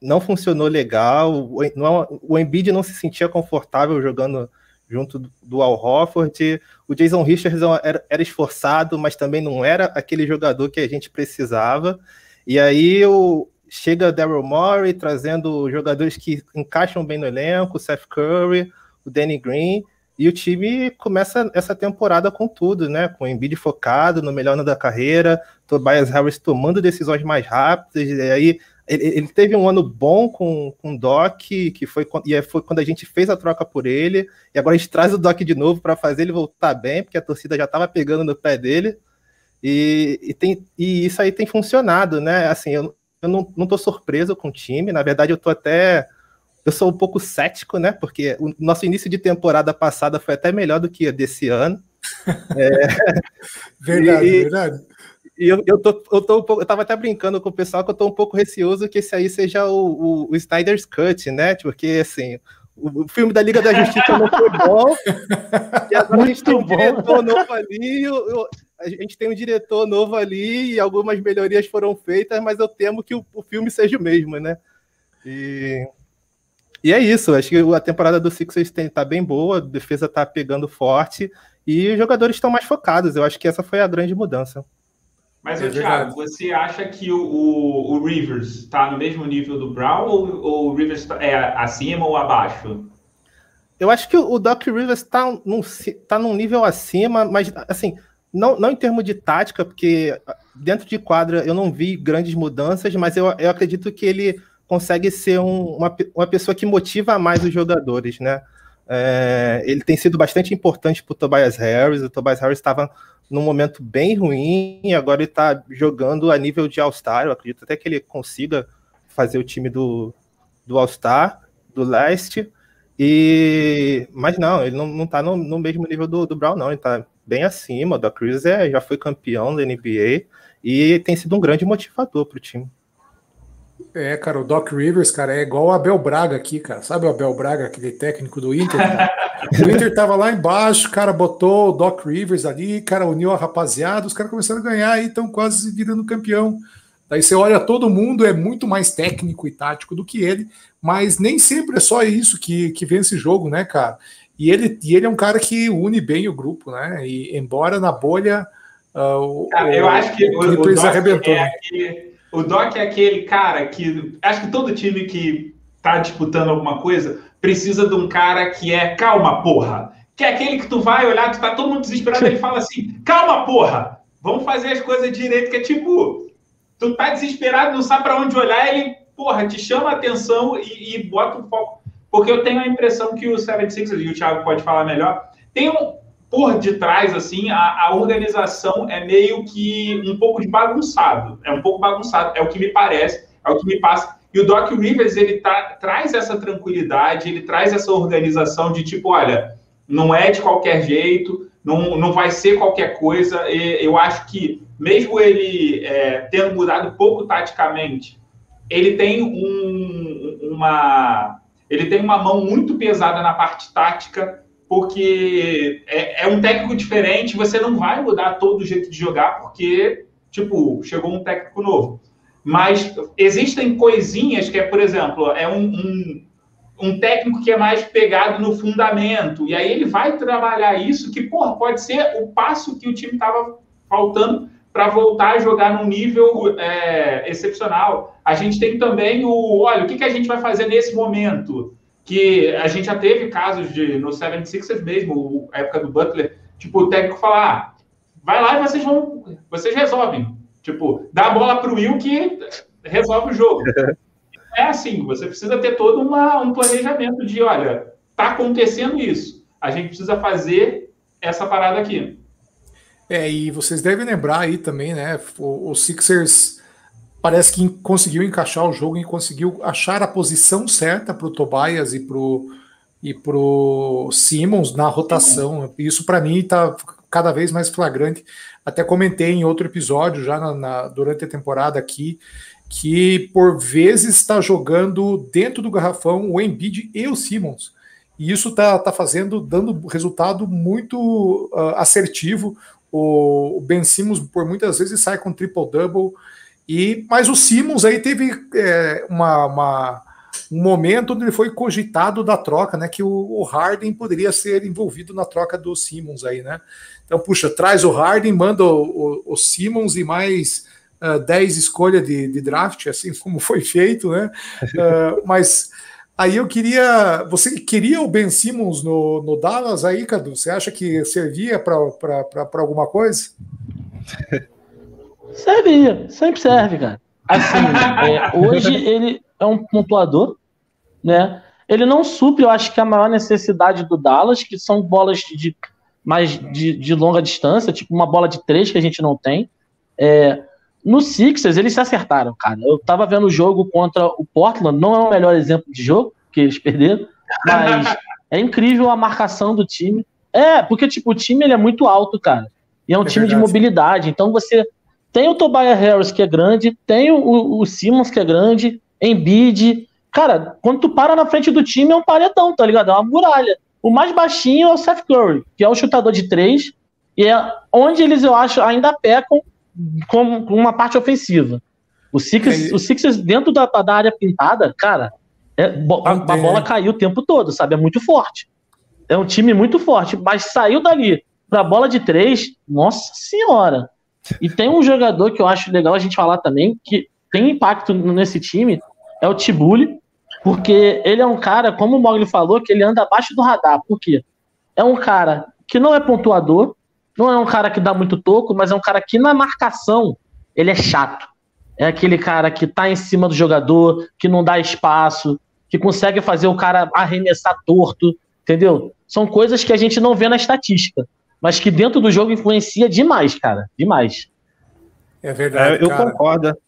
não funcionou legal, o, não, o Embiid não se sentia confortável jogando junto do Al Horford, o Jason Richardson era, era esforçado, mas também não era aquele jogador que a gente precisava, e aí o, chega Daryl Morey trazendo jogadores que encaixam bem no elenco, o Seth Curry, o Danny Green, e o time começa essa temporada com tudo, né? Com o Embiid focado no melhor ano da carreira, Tobias Harris tomando decisões mais rápidas, e aí ele, ele teve um ano bom com, com o Doc, que foi, e foi quando a gente fez a troca por ele, e agora a gente traz o Doc de novo para fazer ele voltar bem, porque a torcida já estava pegando no pé dele. E, e, tem, e isso aí tem funcionado, né? Assim, eu, eu não, não tô surpreso com o time, na verdade eu tô até eu sou um pouco cético, né? Porque o nosso início de temporada passada foi até melhor do que desse ano. É... verdade, e, verdade. E eu, eu, tô, eu, tô um pouco, eu tava até brincando com o pessoal que eu tô um pouco receoso que esse aí seja o, o, o Snyder's Cut, né? Porque assim, o, o, filme da Liga da Justiça não foi bom. e agora a gente tem um bom. diretor novo ali. Eu, a gente tem um diretor novo ali e algumas melhorias foram feitas, mas eu temo que o, o filme seja o mesmo, né? E, e é isso, acho que a temporada do Sixers está bem boa, a defesa está pegando forte e os jogadores estão mais focados. Eu acho que essa foi a grande mudança. Mas, é Thiago, você acha que o, o, o Rivers está no mesmo nível do Brown ou, ou o Rivers tá, é acima ou abaixo? Eu acho que o Doc Rivers está num, tá num nível acima, mas assim, não, não em termos de tática, porque dentro de quadra eu não vi grandes mudanças, mas eu, eu acredito que ele consegue ser um, uma, uma pessoa que motiva mais os jogadores, né? É, ele tem sido bastante importante para o Tobias Harris. O Tobias Harris estava num momento bem ruim agora ele está jogando a nível de All-Star. Eu acredito até que ele consiga fazer o time do, do All-Star, do leste. E, mas não, ele não, está no, no, mesmo nível do, do Brown, não. Ele está bem acima. Da Cruz é, já foi campeão da NBA e tem sido um grande motivador para o time. É, cara, o Doc Rivers, cara, é igual o Abel Braga aqui, cara. Sabe o Abel Braga, aquele técnico do Inter? o Inter tava lá embaixo, cara, botou o Doc Rivers ali, cara, uniu a rapaziada, os caras começaram a ganhar e estão quase virando campeão. Daí você olha, todo mundo é muito mais técnico e tático do que ele, mas nem sempre é só isso que, que vence jogo, né, cara? E ele, e ele é um cara que une bem o grupo, né? E embora na bolha. Uh, cara, eu acho que o, o, Doc arrebentou, é aquele, o Doc é aquele cara que. Acho que todo time que tá disputando alguma coisa precisa de um cara que é calma, porra. Que é aquele que tu vai olhar, tu tá todo mundo desesperado, ele fala assim: calma, porra, vamos fazer as coisas direito, que é tipo, tu tá desesperado, não sabe para onde olhar, ele, porra, te chama a atenção e, e bota o foco porque eu tenho a impressão que o 76ers, e o Thiago pode falar melhor, tem um, por detrás, assim, a, a, organização é meio que um pouco de bagunçado. É um pouco bagunçado, é o que me parece, é o que me passa. E o Doc Rivers, ele tá, traz essa tranquilidade, ele traz essa organização de tipo, olha, não é de qualquer jeito, não, não vai ser qualquer coisa. E eu acho que, mesmo ele é, tendo mudado pouco taticamente, ele tem um, uma ele tem uma mão muito pesada na parte tática, porque é, é, um técnico diferente, você não vai mudar todo o jeito de jogar, porque, tipo, chegou um técnico novo. Mas existem coisinhas que é, por exemplo, é um, um, um técnico que é mais pegado no fundamento, e aí ele vai trabalhar isso, que, porra, pode ser o passo que o time estava faltando para voltar a jogar num nível é, excepcional. A gente tem também o, olha, o que, que a gente vai fazer nesse momento? Que a gente já teve casos de, no 76ers mesmo, a época do Butler, tipo, o técnico falar, ah, vai lá e vocês vão, vocês resolvem. Tipo, dá a bola para o Will que resolve o jogo. É assim, você precisa ter todo uma, um planejamento de, olha, tá acontecendo isso, a gente precisa fazer essa parada aqui. É, e vocês devem lembrar aí também, né, o, o Sixers parece que conseguiu encaixar o jogo e conseguiu achar a posição certa para o Tobias e para e pro Simmons na rotação. Isso para mim está cada vez mais flagrante. Até comentei em outro episódio já na, na, durante a temporada aqui que por vezes está jogando dentro do garrafão o Embiid e o Simmons. E isso está tá fazendo, dando resultado muito uh, assertivo. O, o Ben Simmons, por muitas vezes, sai com triple-double. E, mas o Simmons aí teve é, uma, uma, um momento onde ele foi cogitado da troca, né? Que o, o, Harden poderia ser envolvido na troca do Simmons aí, né? Então, puxa, traz o Harden, manda o, o, o Simmons e mais uh, 10 escolhas de, de, draft, assim como foi feito, né? Uh, mas aí eu queria. Você queria o Ben Simmons no, no Dallas aí, Cadu? Você acha que servia para alguma coisa? Servia, sempre serve, cara. Assim, é, hoje ele é um pontuador, né? Ele não supre, eu acho que a maior necessidade do Dallas, que são bolas de mais de, de longa distância, tipo uma bola de três que a gente não tem. É, no Sixers, eles se acertaram, cara. Eu tava vendo o jogo contra o Portland, não é o melhor exemplo de jogo, que eles perderam, mas é incrível a marcação do time. É, porque, tipo, o time ele é muito alto, cara. E é um é time verdade. de mobilidade. Então você tem o Tobias Harris, que é grande, tem o, o Simmons, que é grande, Embiid. Cara, quando tu para na frente do time, é um paredão, tá ligado? É uma muralha. O mais baixinho é o Seth Curry, que é o chutador de três, e é onde eles, eu acho, ainda pecam com, uma parte ofensiva. O Sixers, o Sixers dentro da, da área pintada, cara, é, a, a, bola caiu o tempo todo, sabe? É muito forte. É um time muito forte, mas saiu dali pra bola de três, nossa senhora. E tem um jogador que eu acho legal a gente falar também, que tem impacto nesse time, é o Tibuli, porque ele é um cara, como o Mogli falou, que ele anda abaixo do radar. Por quê? É um cara que não é pontuador, não é um cara que dá muito toco, mas é um cara que na marcação ele é chato. É aquele cara que tá em cima do jogador, que não dá espaço, que consegue fazer o cara arremessar torto, entendeu? São coisas que a gente não vê na estatística mas que dentro do jogo influencia demais, cara. Demais. É verdade. É, eu cara. concordo.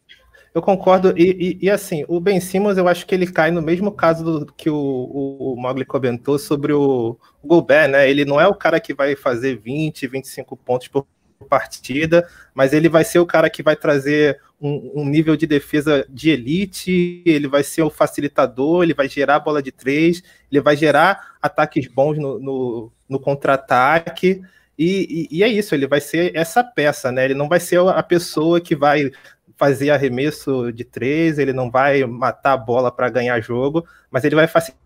Eu concordo. E, e, e, assim, o Ben Simmons, eu acho que ele cai no mesmo caso do que o, o, o Mogli comentou sobre o, o Gobert, né? Ele não é o cara que vai fazer 20, 25 pontos por partida, mas ele vai ser o cara que vai trazer um, um, nível de defesa de elite, ele vai ser o facilitador, ele vai gerar bola de três, ele vai gerar ataques bons no, no, no contra-ataque. E, e, é isso, ele vai ser essa peça, né? Ele não vai ser a pessoa que vai fazer arremesso de três, ele não vai matar a bola para ganhar jogo, mas ele vai facilitar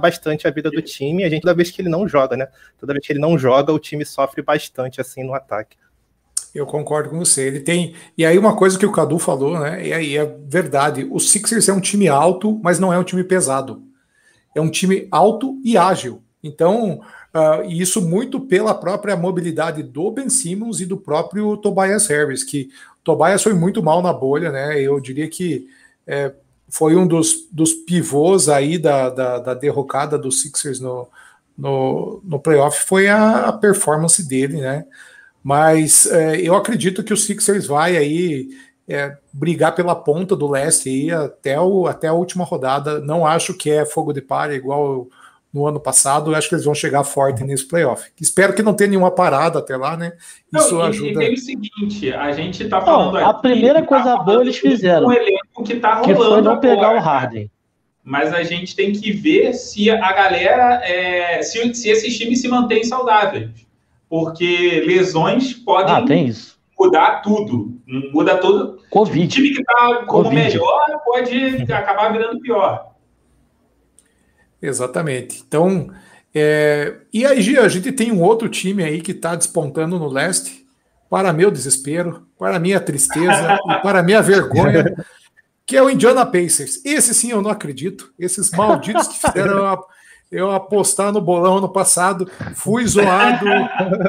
bastante a vida do time. A gente, toda vez que ele não joga, né? Toda vez que ele não joga, o time sofre bastante assim no ataque. Eu concordo com você. Ele tem. E aí, uma coisa que o Cadu falou, né? E aí é verdade. O Sixers é um time alto, mas não é um time pesado. É um time alto e ágil. Então, Uh, isso muito pela própria mobilidade do Ben Simmons e do próprio Tobias Harris, que Tobias foi muito mal na bolha, né? Eu diria que é, foi um dos, dos pivôs aí da, da, da derrocada dos Sixers no, no, no playoff, foi a, a performance dele, né? Mas é, eu acredito que o Sixers vai aí é, brigar pela ponta do leste aí até, o, até a última rodada. Não acho que é fogo de palha igual no ano passado, eu acho que eles vão chegar forte nesse playoff. Espero que não tenha nenhuma parada até lá, né? Isso não, ajuda. E, o seguinte, a gente tá falando. Não, a primeira coisa tá boa eles fizeram. Um elenco que tá rolando. Que foi não pegar o Harden. mas a gente tem que ver se a galera, é, se, se esses times se mantêm saudáveis. Porque lesões podem ah, mudar tudo. Muda tudo. Covid. O time que está como Covid. melhor pode acabar virando pior. Exatamente. Então, é... e aí, Gia, a gente tem um outro time aí que está despontando no leste, para meu desespero, para minha tristeza e para minha vergonha que é o Indiana Pacers. Esse sim eu não acredito. Esses malditos que fizeram eu apostar no bolão ano passado. Fui zoado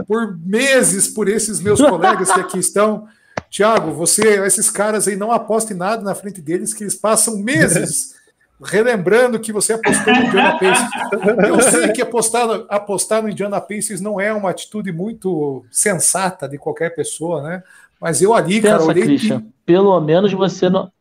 por meses por esses meus colegas que aqui estão. Tiago, você, esses caras aí, não apostem nada na frente deles, que eles passam meses relembrando que você apostou no Indiana Pacers. Eu sei que apostar, apostar no Indiana Pacers não é uma atitude muito sensata de qualquer pessoa, né? Mas eu ali, Pensa, cara, olhei. Christian, pelo menos você não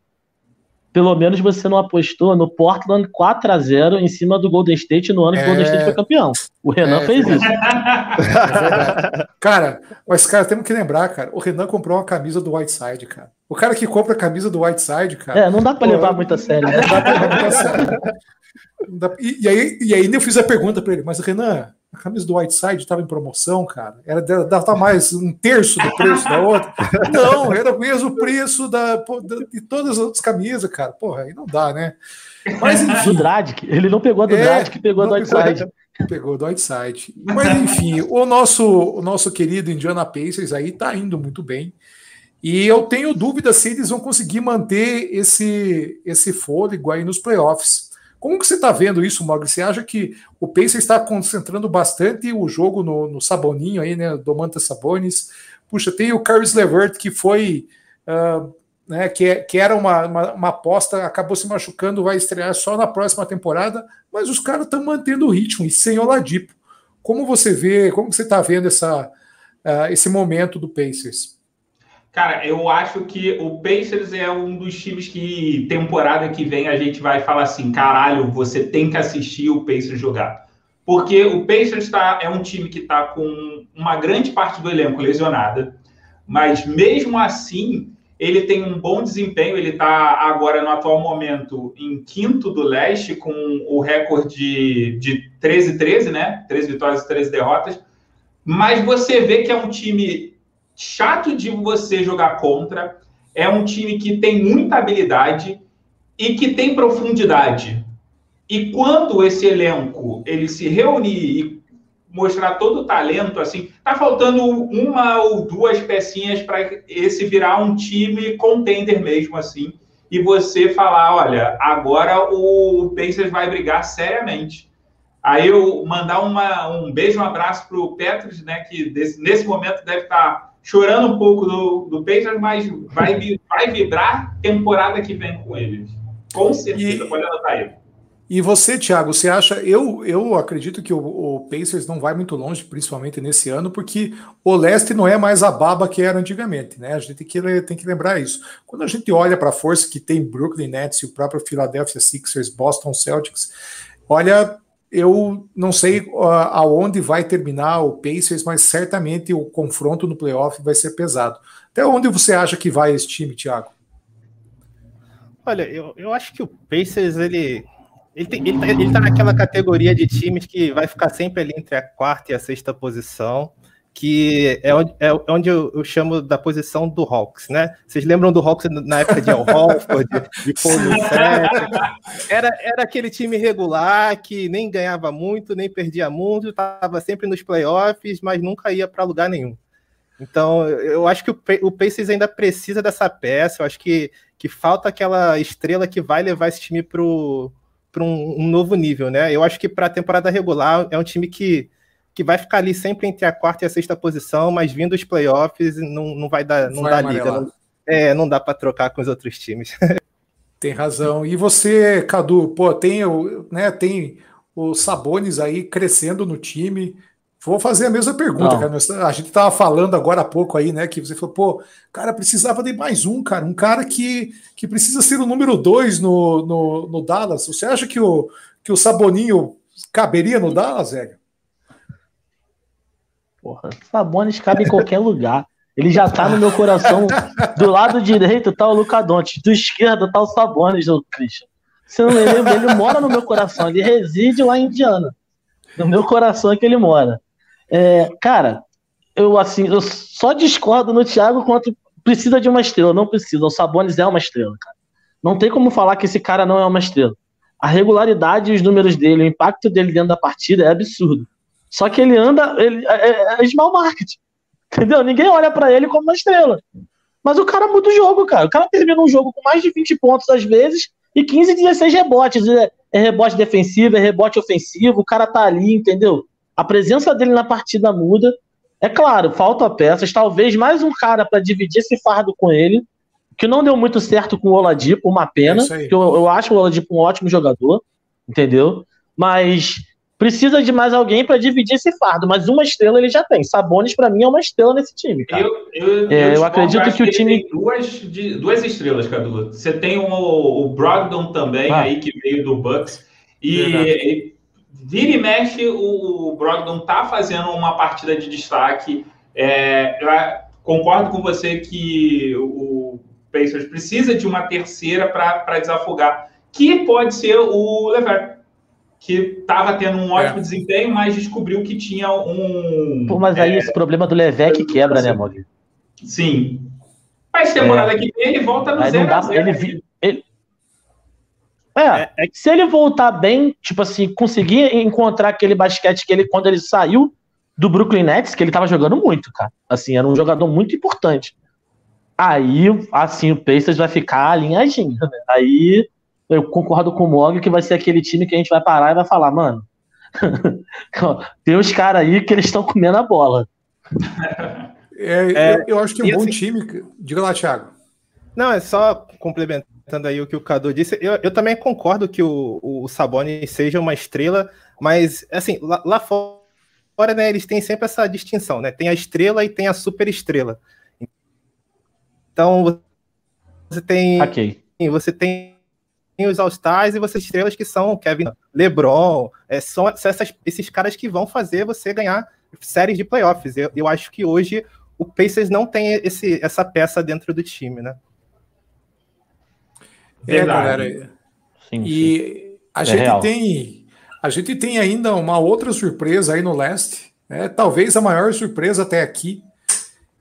pelo menos você não apostou no Portland 4 a 0 em cima do Golden State no ano que o Golden State foi campeão. O Renan é, fez isso. É cara, mas cara, temos que lembrar, cara, o Renan comprou uma camisa do Whiteside, cara. O cara que compra a camisa do Whiteside, cara. É, não dá para levar muito a sério. Né? Não dá pra levar muito a sério. E, e, aí, e aí eu fiz a pergunta para ele, mas Renan, a camisa do Whiteside estava em promoção, cara. Era dava mais um terço do preço da outra. Não, era o mesmo preço da, de todas as outras camisas, cara. Porra, aí não dá, né? Mas enfim. Do Dradic. Ele não pegou a do é, Dradic, pegou a do Whiteside. Pegou do Whiteside. Mas enfim, o nosso, o nosso querido Indiana Pacers aí tá indo muito bem. E eu tenho dúvida se eles vão conseguir manter esse, esse fôlego aí nos playoffs. Como que você está vendo isso, Mogli? Você acha que o Pacers está concentrando bastante o jogo no, no Saboninho aí, né? Domantas Sabonis. Puxa, tem o Caris Levert que foi, uh, né? Que, é, que era uma, uma, uma, aposta, acabou se machucando, vai estrear só na próxima temporada, mas os caras estão mantendo o ritmo e sem Oladipo. Como você vê, como você está vendo essa, uh, esse momento do Pacers? Cara, eu acho que o Pacers é um dos times que temporada que vem a gente vai falar assim, caralho, você tem que assistir o Pacers jogar. Porque o Pacers tá, é um time que está com uma grande parte do elenco lesionada, mas mesmo assim ele tem um bom desempenho, ele está agora no atual momento em quinto do leste, com o recorde de 13-13, né? 13 vitórias e 13 derrotas. Mas você vê que é um time chato de você jogar contra, é um time que tem muita habilidade e que tem profundidade. E quando esse elenco ele se reunir e mostrar todo o talento, assim, tá faltando uma ou duas pecinhas para esse virar um time contender mesmo, assim, e você falar, olha, agora o Pacers vai brigar seriamente. Aí eu mandar uma, um beijo, um abraço para o Petros, né, que desse, nesse momento deve estar tá chorando um pouco do, do Pacers, mas vai, vai vibrar temporada que vem com eles. Com certeza, e, pode anotar aí. E você, Thiago, você acha? Eu, eu acredito que o, o, Pacers não vai muito longe, principalmente nesse ano, porque o leste não é mais a baba que era antigamente, né? A gente tem que, tem que lembrar isso. Quando a gente olha para a força que tem Brooklyn Nets e o próprio Philadelphia Sixers, Boston Celtics, olha, eu não sei aonde vai terminar o Pacers, mas certamente o confronto no playoff vai ser pesado. Até onde você acha que vai esse time, Thiago? Olha, eu, eu acho que o Pacers ele ele, ele, tá, ele tá naquela categoria de times que vai ficar sempre ali entre a quarta e a sexta posição que é onde, é onde eu, chamo da posição do Hawks, né? Vocês lembram do Hawks na época de Al Horford, de Paul era, era aquele time regular que nem ganhava muito, nem perdia muito, estava sempre nos playoffs, mas nunca ia para lugar nenhum. Então, eu acho que o, o Pacers ainda precisa dessa peça, eu acho que, que falta aquela estrela que vai levar esse time para um, um novo nível, né? Eu acho que para a temporada regular é um time que que vai ficar ali sempre entre a quarta e a sexta posição, mas vindo os playoffs não, não vai dar, não vai dá liga. Não, é, não dá para trocar com os outros times. Tem razão. E você, Cadu, pô, tem o, né, tem os Sabones aí crescendo no time. Vou fazer a mesma pergunta, cara. A gente estava falando agora há pouco aí, né? Que você falou, pô, cara, precisava de mais um, cara. Um cara que, que precisa ser o número dois no, no, no Dallas. Você acha que o, que o Saboninho caberia no Dallas, velho? Porra, Sabonis cabe em qualquer lugar. Ele já tá no meu coração. Do lado direito tá o Luca Doncic, do esquerdo tá o Sabonis, o Christian. Você não lembra? Ele mora no meu coração, ele reside lá em Indiana. No meu coração é que ele mora. É, cara, eu assim, eu só discordo no Thiago quanto precisa de uma estrela. Não precisa. O Sabonis é uma estrela, cara. Não tem como falar que esse cara não é uma estrela. A regularidade e os números dele, o impacto dele dentro da partida é absurdo. Só que ele anda, ele é, é, é small market. Entendeu? Ninguém olha para ele como uma estrela. Mas o cara muda o jogo, cara. O cara termina um jogo com mais de 20 pontos às vezes e 15, 16 rebotes. É, é rebote defensivo, é rebote ofensivo. O cara tá ali, entendeu? A presença dele na partida muda. É claro, falta peças. Talvez mais um cara para dividir esse fardo com ele que não deu muito certo com o Oladipo, uma pena, é que eu, eu acho o Oladipo um ótimo jogador, entendeu? Mas precisa de mais alguém para dividir esse fardo, mas uma estrela ele já tem. Sabonis, para mim, é uma estrela nesse time, cara. Eu, eu, é, eu, eu acredito que, que o time. Tem duas, de, duas estrelas, Cadu. Você tem o, o Brogdon também, ah. aí, que veio do Bucks. E, e vira e mexe, o, o Brogdon tá fazendo uma partida de destaque. É, concordo com você que o Pacers precisa de uma terceira para desafogar, que pode ser o Levert, que estava tendo um ótimo é. desempenho, mas descobriu que tinha um. Pô, mas aí é, esse problema do Levec quebra, né, Mogli? Sim. Mas temporada é. que vem, ele volta no zero, dá, zero. Ele, ele... É, é, é, se ele voltar bem, tipo assim, conseguir encontrar aquele basquete que ele, quando ele saiu do Brooklyn Nets, que ele tava jogando muito, cara. Assim, era um jogador muito importante. Aí, assim, o Pacers vai ficar alinhadinho, né? Aí eu concordo com o Mog que vai ser aquele time que a gente vai parar e vai falar, mano, tem os caras aí que eles estão comendo a bola. É, é, eu, eu, acho que é um bom assim, time. Diga lá, Thiago. Não, é só complementando aí o que o Cadu disse. Eu, eu também concordo que o, o Sabonis seja uma estrela, mas assim, lá, lá fora, né, eles têm sempre essa distinção, né? Tem a estrela e tem a super estrela. Então você tem. Okay. Você tem os All-Stars e você tem estrelas que são Kevin LeBron. É, são, essas, esses caras que vão fazer você ganhar séries de playoffs. Eu, eu acho que hoje o Pacers não tem esse, essa peça dentro do time, né? É, galera. Sim, e a é gente real. tem a gente tem ainda uma outra surpresa aí no leste, né? talvez a maior surpresa até aqui.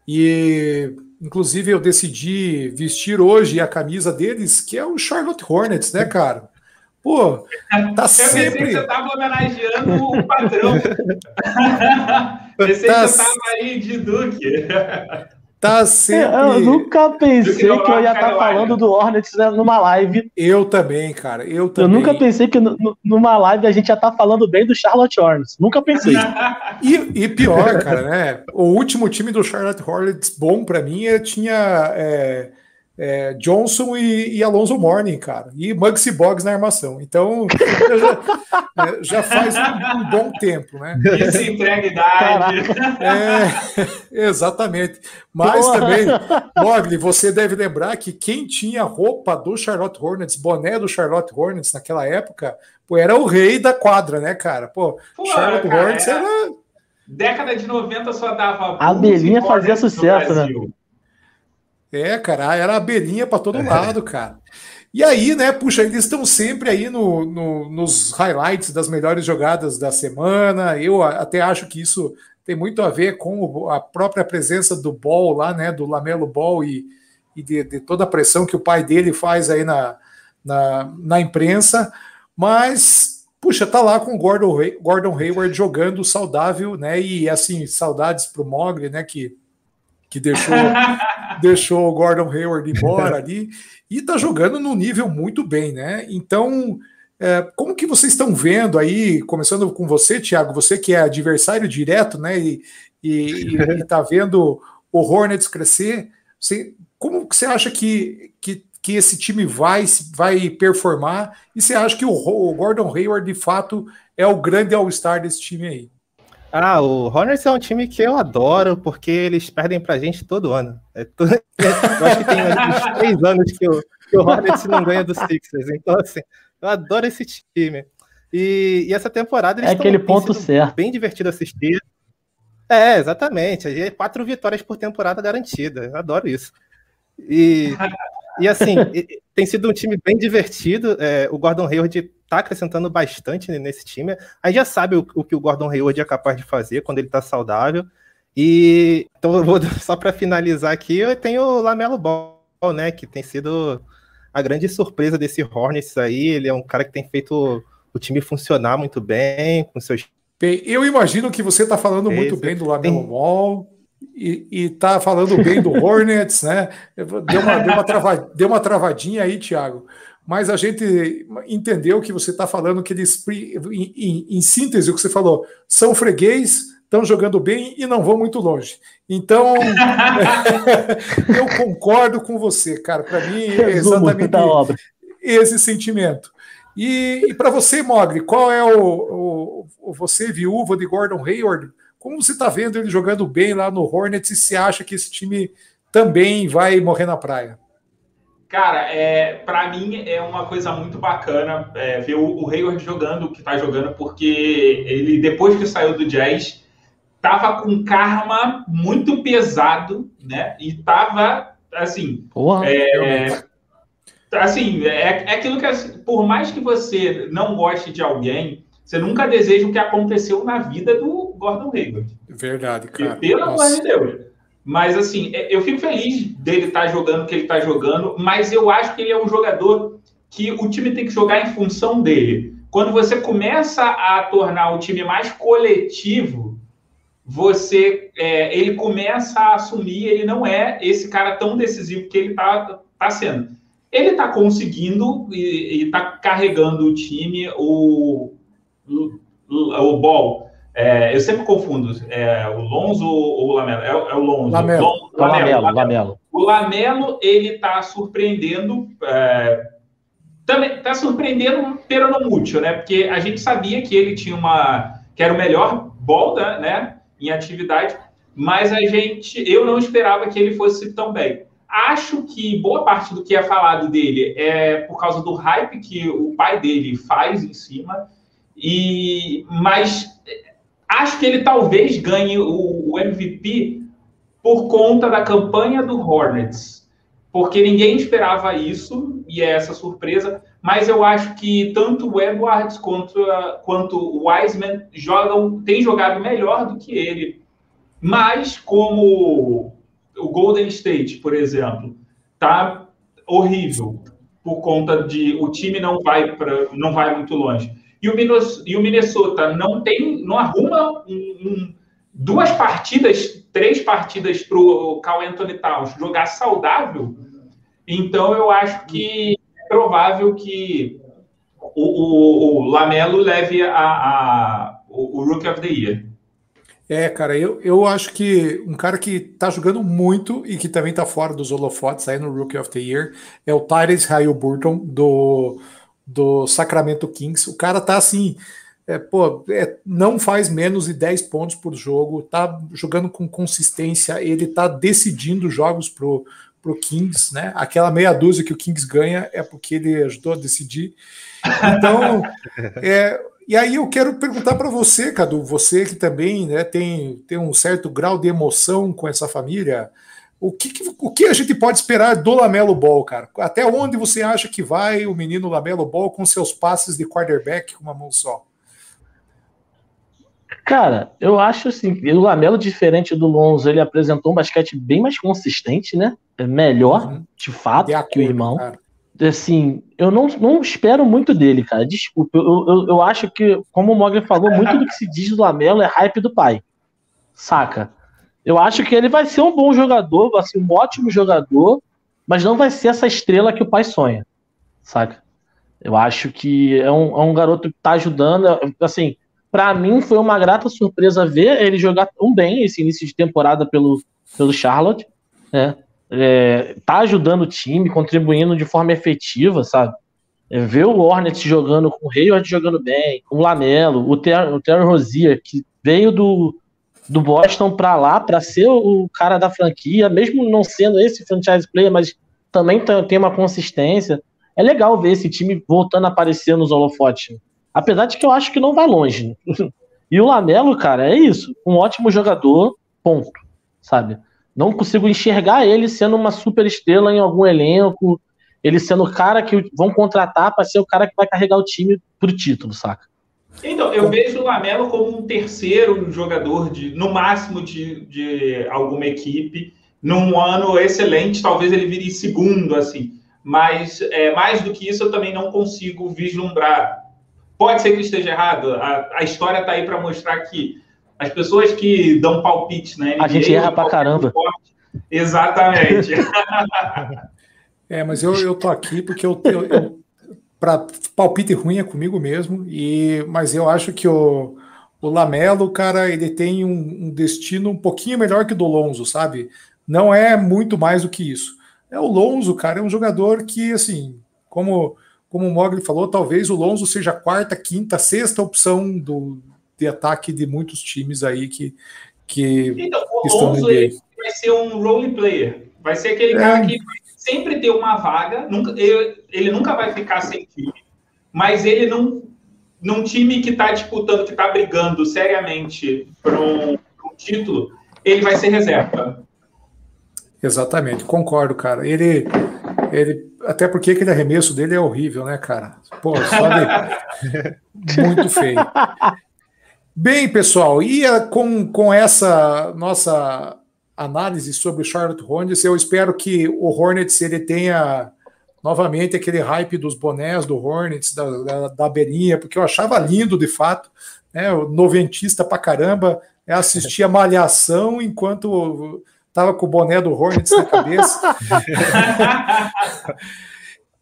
E Inclusive, eu decidi vestir hoje a camisa deles, que é o Charlotte Hornets, né, cara? Pô, tá eu sempre. que você tava homenageando o padrão. pensei tá... que você tava aí de Duque. Tá sempre. Eu nunca pensei que eu ia estar tá falando do Hornets né, numa live. Eu também, cara. Eu também. Eu nunca pensei que numa live a gente ia estar tá falando bem do Charlotte Hornets. Nunca pensei. e, e, pior, cara, né? O último time do Charlotte Hornets bom para mim tinha. É é, Johnson e, e, Alonso Morning, cara, e Muggsy Boggs na armação. Então, já, é, já, faz um, um, bom tempo, né? Isso entrega idade. É, exatamente. Mas Boa. também, Mogli, você deve lembrar que quem tinha roupa do Charlotte Hornets, boné do Charlotte Hornets naquela época, pô, era o rei da quadra, né, cara? Pô, pô Charlotte cara, Hornets era... era... Década de 90 só dava. A Belinha fazia sucesso, né? É, cara, era abelhinha para todo é. lado, cara. E aí, né, puxa, eles estão sempre aí no, no, nos highlights das melhores jogadas da semana. Eu até acho que isso tem muito a ver com a própria presença do Ball lá, né, do Lamelo Ball e, e de, de, toda a pressão que o pai dele faz aí na, na, na imprensa. Mas, puxa, tá lá com o Gordon, Gordon Hayward jogando saudável, né, e assim, saudades pro Mogli, né, que que deixou, deixou o Gordon Hayward embora ali, e está jogando no nível muito bem, né? Então, é, como que vocês estão vendo aí, começando com você, Thiago, você que é adversário direto, né? E está vendo o Hornets crescer, você, como que você acha que, que, que esse time vai, vai performar? E você acha que o, o Gordon Hayward, de fato, é o grande all-star desse time aí? Ah, o Hornets é um time que eu adoro, porque eles perdem pra gente todo ano. É todo... eu acho que tem uns três anos que o, que o Hornets não ganha dos Sixers. Então, assim, eu adoro esse time. E, e essa temporada eles é aquele ponto certo. bem divertido assistir. É, exatamente. É quatro vitórias por temporada garantida. Eu adoro isso. E E assim, tem sido um time bem divertido. É, o Gordon Hayward está acrescentando bastante nesse time. A gente já sabe o, o, que o Gordon Hayward é capaz de fazer quando ele está saudável. E então, vou, só para finalizar aqui, eu tenho o Lamelo Ball, né? Que tem sido a grande surpresa desse Hornets aí. Ele é um cara que tem feito o time funcionar muito bem, com seus. Bem, eu imagino que você está falando muito bem do Lamelo Ball e, está falando bem do Hornets, né? Deu uma, deu, uma trava, deu uma travadinha aí, Thiago. Mas a gente entendeu que você está falando que eles, em, em, em, síntese, o que você falou, são freguês, estão jogando bem e não vão muito longe. Então, eu concordo com você, cara. Para mim, é exatamente esse sentimento. E, e para você, Mogri, qual é o, o, o, você, viúva de Gordon Hayward? Como você está vendo ele jogando bem lá no Hornets e se acha que esse time também vai morrer na praia? Cara, é, para mim é uma coisa muito bacana é, ver o, o Hayward jogando o que está jogando, porque ele, depois que saiu do Jazz, tava com karma muito pesado, né? E tava, assim... É, assim, é, é aquilo que, por mais que você não goste de alguém, você nunca deseja o que aconteceu na vida do Gordon Hayward. Verdade, cara. E, pelo amor de Deus. Mas, assim, é, eu fico feliz dele estar tá jogando o que ele está jogando, mas eu acho que ele é um jogador que o time tem que jogar em função dele. Quando você começa a tornar o time mais coletivo, você ele, ele começa a assumir, ele não é esse cara tão decisivo que ele está tá sendo. Ele está conseguindo e está carregando o time, o, o Ball. É, eu sempre confundo é, o Lonzo ou o Lamelo. É, é o Lonzo. Lamelo. Lonzo, Lamelo, Lamelo, Lamelo. O Lamelo, ele está surpreendendo. É, também está surpreendendo pelo não mútil, né? Porque a gente sabia que ele tinha uma. que era o melhor ball, né? Em atividade, mas a gente. Eu não esperava que ele fosse tão bem. Acho que boa parte do que é falado dele é por causa do hype que o pai dele faz em cima. E, mas acho que ele talvez ganhe o, o MVP por conta da campanha do Hornets, porque ninguém esperava isso e é essa surpresa. Mas eu acho que tanto o Edwards quanto, quanto o Wiseman jogam, têm jogado melhor do que ele. Mas como o Golden State, por exemplo, tá horrível por conta de o time não vai para não vai muito longe. E o, Minnesota não tem, não arruma um, um, duas partidas, três partidas para o Cal Anthony Towns jogar saudável. Então eu acho que é provável que o, o, o Lamelo leve a, a, o, o Rookie of the Year. É, cara, eu, eu acho que um cara que tá jogando muito e que também tá fora dos holofotes aí no Rookie of the Year é o Tyrese Halliburton do do Sacramento Kings. O cara tá assim, é, pô, é, não faz menos de 10 pontos por jogo, tá jogando com consistência, ele tá decidindo jogos pro, pro Kings, né? Aquela meia dúzia que o Kings ganha é porque ele ajudou a decidir. Então, é, e aí eu quero perguntar para você, Cadu, você que também né, tem, tem um certo grau de emoção com essa família, o que, o que a gente pode esperar do Lamelo Ball, cara? Até onde você acha que vai o menino Lamelo Ball com seus passes de quarterback com uma mão só? Cara, eu acho assim, o Lamelo, diferente do Lonzo, ele apresentou um basquete bem mais consistente, né? É melhor, uhum. de fato, de acordo, que o irmão. Cara. Assim, eu não, não espero muito dele, cara. Desculpa, eu, eu, eu acho que, como o Morgan falou, muito do que se diz do Lamelo é hype do pai. Saca? Eu acho que ele vai ser um bom jogador, vai ser um ótimo jogador, mas não vai ser essa estrela que o pai sonha, saca? Eu acho que é um, é um garoto que tá ajudando, assim, para mim foi uma grata surpresa ver ele jogar tão bem esse início de temporada pelo, pelo Charlotte, né? É, tá ajudando o time, contribuindo de forma efetiva, sabe? É, ver o Hornets jogando com o Hayward jogando bem, com o Lamelo, o Terry, Terry Rozier, que veio do, do Boston para lá, para ser o cara da franquia, mesmo não sendo esse franchise player, mas também tem uma consistência. É legal ver esse time voltando a aparecer nos holofotes. Apesar de que eu acho que não vai longe. e o Lamelo, cara, é isso. Um ótimo jogador, ponto. Sabe? Não consigo enxergar ele sendo uma super estrela em algum elenco. ele sendo o cara que vão contratar para ser o cara que vai carregar o time pro título, saca? Então, eu vejo o Lamelo como um terceiro jogador, de, no máximo, de, de alguma equipe. Num ano excelente, talvez ele vire segundo, assim. Mas é, mais do que isso, eu também não consigo vislumbrar. Pode ser que esteja errado. A, a história está aí para mostrar que as pessoas que dão palpite né? A gente erra pra caramba. Forte, exatamente. é, mas eu, eu tô aqui porque eu, eu, eu para palpite ruim é comigo mesmo, e mas eu acho que o, o Lamelo, cara, ele tem um, um, destino um pouquinho melhor que o do Lonzo, sabe? Não é muito mais do que isso. É o Lonzo, cara, é um jogador que, assim, como, como o Mogli falou, talvez o Lonzo seja a quarta, quinta, sexta opção do, de ataque de muitos times aí que, que então, o estão Lonzo ele vai ser um role player. Vai ser aquele é. cara que vai sempre ter uma vaga, nunca, ele, ele nunca vai ficar sem time, mas ele não num time que está disputando, que está brigando seriamente para um, um, título, ele vai ser reserva. Exatamente, concordo, cara. Ele, ele até porque aquele arremesso dele é horrível, né, cara? Pô, só de... muito feio. Bem, pessoal, e com, com essa nossa análise sobre o Charlotte Hornets, eu espero que o Hornets ele tenha novamente aquele hype dos bonés do Hornets, da, da, da beirinha, porque eu achava lindo de fato, né, o noventista pra caramba, é assistir a malhação enquanto tava com o boné do Hornets na cabeça.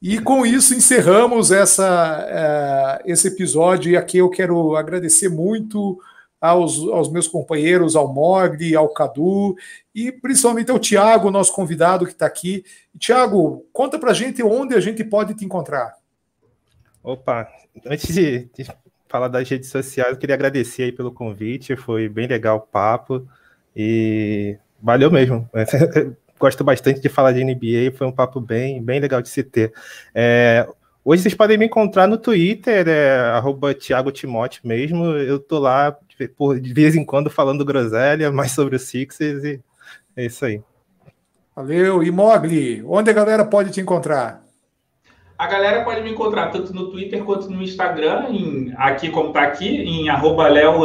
E com isso encerramos essa, uh, esse episódio. E aqui eu quero agradecer muito aos, aos meus companheiros, ao Mogli, ao Cadu e principalmente ao Tiago, nosso convidado que está aqui. Tiago, conta para gente onde a gente pode te encontrar. Opa, antes de, de, falar das redes sociais, eu queria agradecer aí pelo convite, foi bem legal o papo e valeu mesmo. gosto bastante de falar de NBA, foi um papo bem, bem legal de se ter. É, hoje vocês podem me encontrar no Twitter, é, arroba Thiago Timote mesmo, eu tô lá por, de vez em quando falando groselha, mais sobre os Sixers e é isso aí. Valeu, e Mogli, onde a galera pode te encontrar? A galera pode me encontrar tanto no Twitter quanto no Instagram, em, aqui como tá aqui, em arroba Leo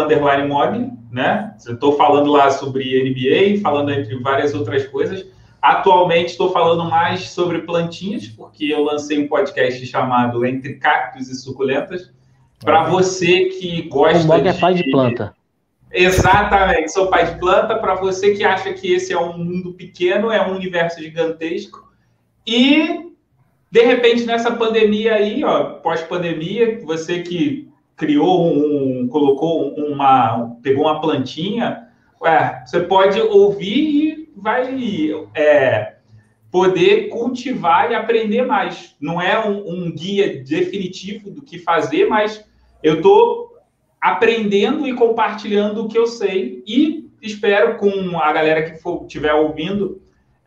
Mogli, né? Eu estou falando lá sobre NBA, falando entre várias outras coisas. Atualmente estou falando mais sobre plantinhas, porque eu lancei um podcast chamado Entre Cactos e Suculentas. Para você que gosta. O é pai de planta. Exatamente, sou pai de planta. Para você que acha que esse é um mundo pequeno, é um universo gigantesco. E, de repente, nessa pandemia aí, ó, pós-pandemia, você que criou um, colocou uma, pegou uma plantinha, ué, você pode ouvir e vai é, poder cultivar e aprender mais. Não é um, um guia definitivo do que fazer, mas eu estou aprendendo e compartilhando o que eu sei e espero com a galera que for estiver ouvindo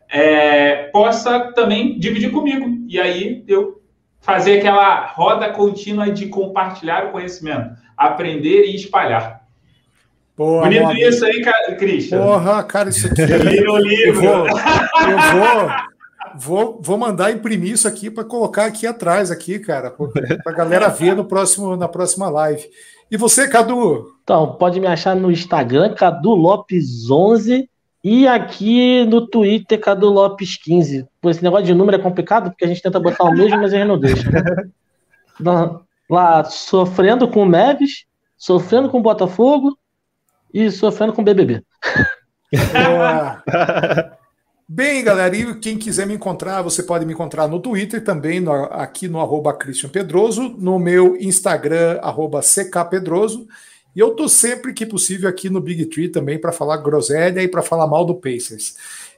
é, possa também dividir comigo. E aí eu fazer aquela roda contínua de compartilhar o conhecimento, aprender e espalhar. Boa, Bonito isso aí, Christian. Porra, cara, isso aqui. É o livro. Eu vou, eu vou, vou, vou mandar imprimir isso aqui para colocar aqui atrás, aqui, cara, para a galera ver no próximo, na próxima live. E você, Cadu? Então, pode me achar no Instagram, Cadu Lopes11, e aqui no Twitter, Cadu Lopes15. Por esse negócio de número é complicado, porque a gente tenta botar o mesmo, mas ele não deixa. Lá, lá sofrendo com o Neves, sofrendo com o Botafogo e sofrendo com BBB. Bem, galera, e quem quiser me encontrar, você pode me encontrar no Twitter também, no, aqui no arroba Christian Pedroso, no meu Instagram, arroba ckpedroso, e eu tô sempre que possível aqui no Big Tree também para falar groselha e para falar mal do Pacers.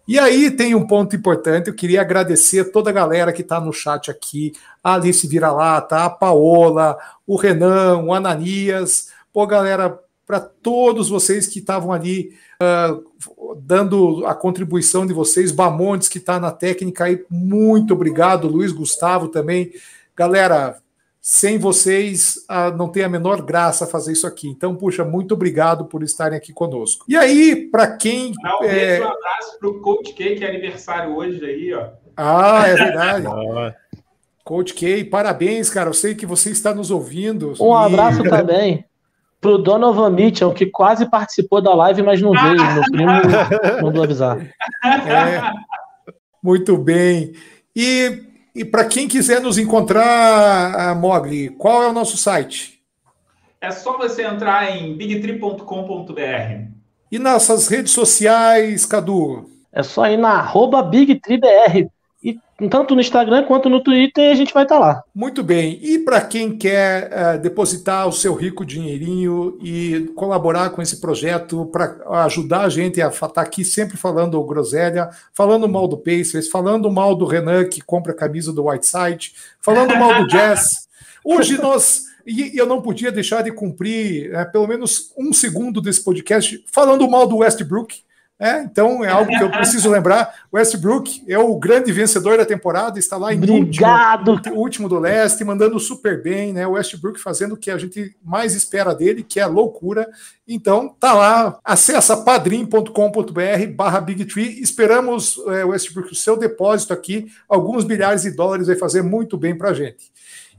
E aí tem um ponto importante, eu queria agradecer toda a galera que está no chat aqui, a Alice Vira-Lata, a Paola, o Renan, o Ananias, pô, galera, para todos vocês que estavam ali uh, dando a contribuição de vocês, Bamontes que está na técnica aí, muito obrigado, Luiz Gustavo também. Galera, sem vocês uh, não tem a menor graça fazer isso aqui. Então, puxa, muito obrigado por estarem aqui conosco. E aí, para quem. Um é... abraço para o Coach K, que é aniversário hoje aí, ó. Ah, é verdade. Coach K, parabéns, cara. Eu sei que você está nos ouvindo. Um abraço e... também pro Donovan Mitchell, que quase participou da live, mas não veio. Meu primo mandou avisar. É, muito bem. E, e para quem quiser nos encontrar, Mogli, qual é o nosso site? É só você entrar em bigtree.com.br. E nossas redes sociais, Cadu? É só ir na arroba BigTreeBR. Tanto no Instagram quanto no Twitter a gente vai estar tá lá. Muito bem. E para quem quer uh, depositar o seu rico dinheirinho e colaborar com esse projeto para ajudar a gente a estar tá aqui sempre falando groselha, falando mal do Pacers, falando mal do Renan que compra a camisa do Whiteside, falando mal do Jazz. Hoje nós e eu não podia deixar de cumprir é, pelo menos um segundo desse podcast falando mal do Westbrook. É, então é algo que eu preciso lembrar. Westbrook é o grande vencedor da temporada, está lá em Obrigado. último, último do leste, mandando super bem, né? O Westbrook fazendo o que a gente mais espera dele, que é loucura. Então tá lá, acessa padrim.com.br barra Big Tree. Esperamos, é, Westbrook, o seu depósito aqui, alguns milhares de dólares vai fazer muito bem para a gente.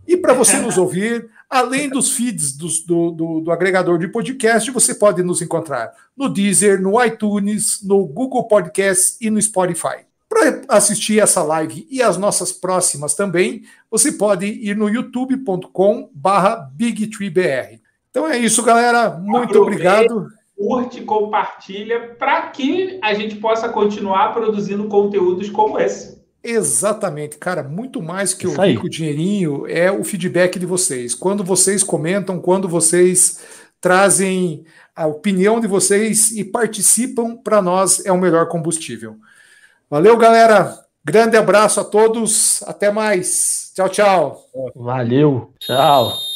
E para você nos ouvir, Além dos feeds do, do, do, do, agregador de podcast, você pode nos encontrar no Deezer, no iTunes, no Google Podcast e no Spotify. Para assistir essa live e as nossas próximas também, você pode ir no youtube.com barra BigTreeBR. Então é isso, galera. Muito obrigado. Curte, compartilha, para que a gente possa continuar produzindo conteúdos como esse. Exatamente, cara, muito mais que o rico dinheirinho é o feedback de vocês. Quando vocês comentam, quando vocês trazem a opinião de vocês e participam, para nós é o melhor combustível. Valeu, galera. Grande abraço a todos. Até mais. Tchau, tchau. Valeu. Tchau.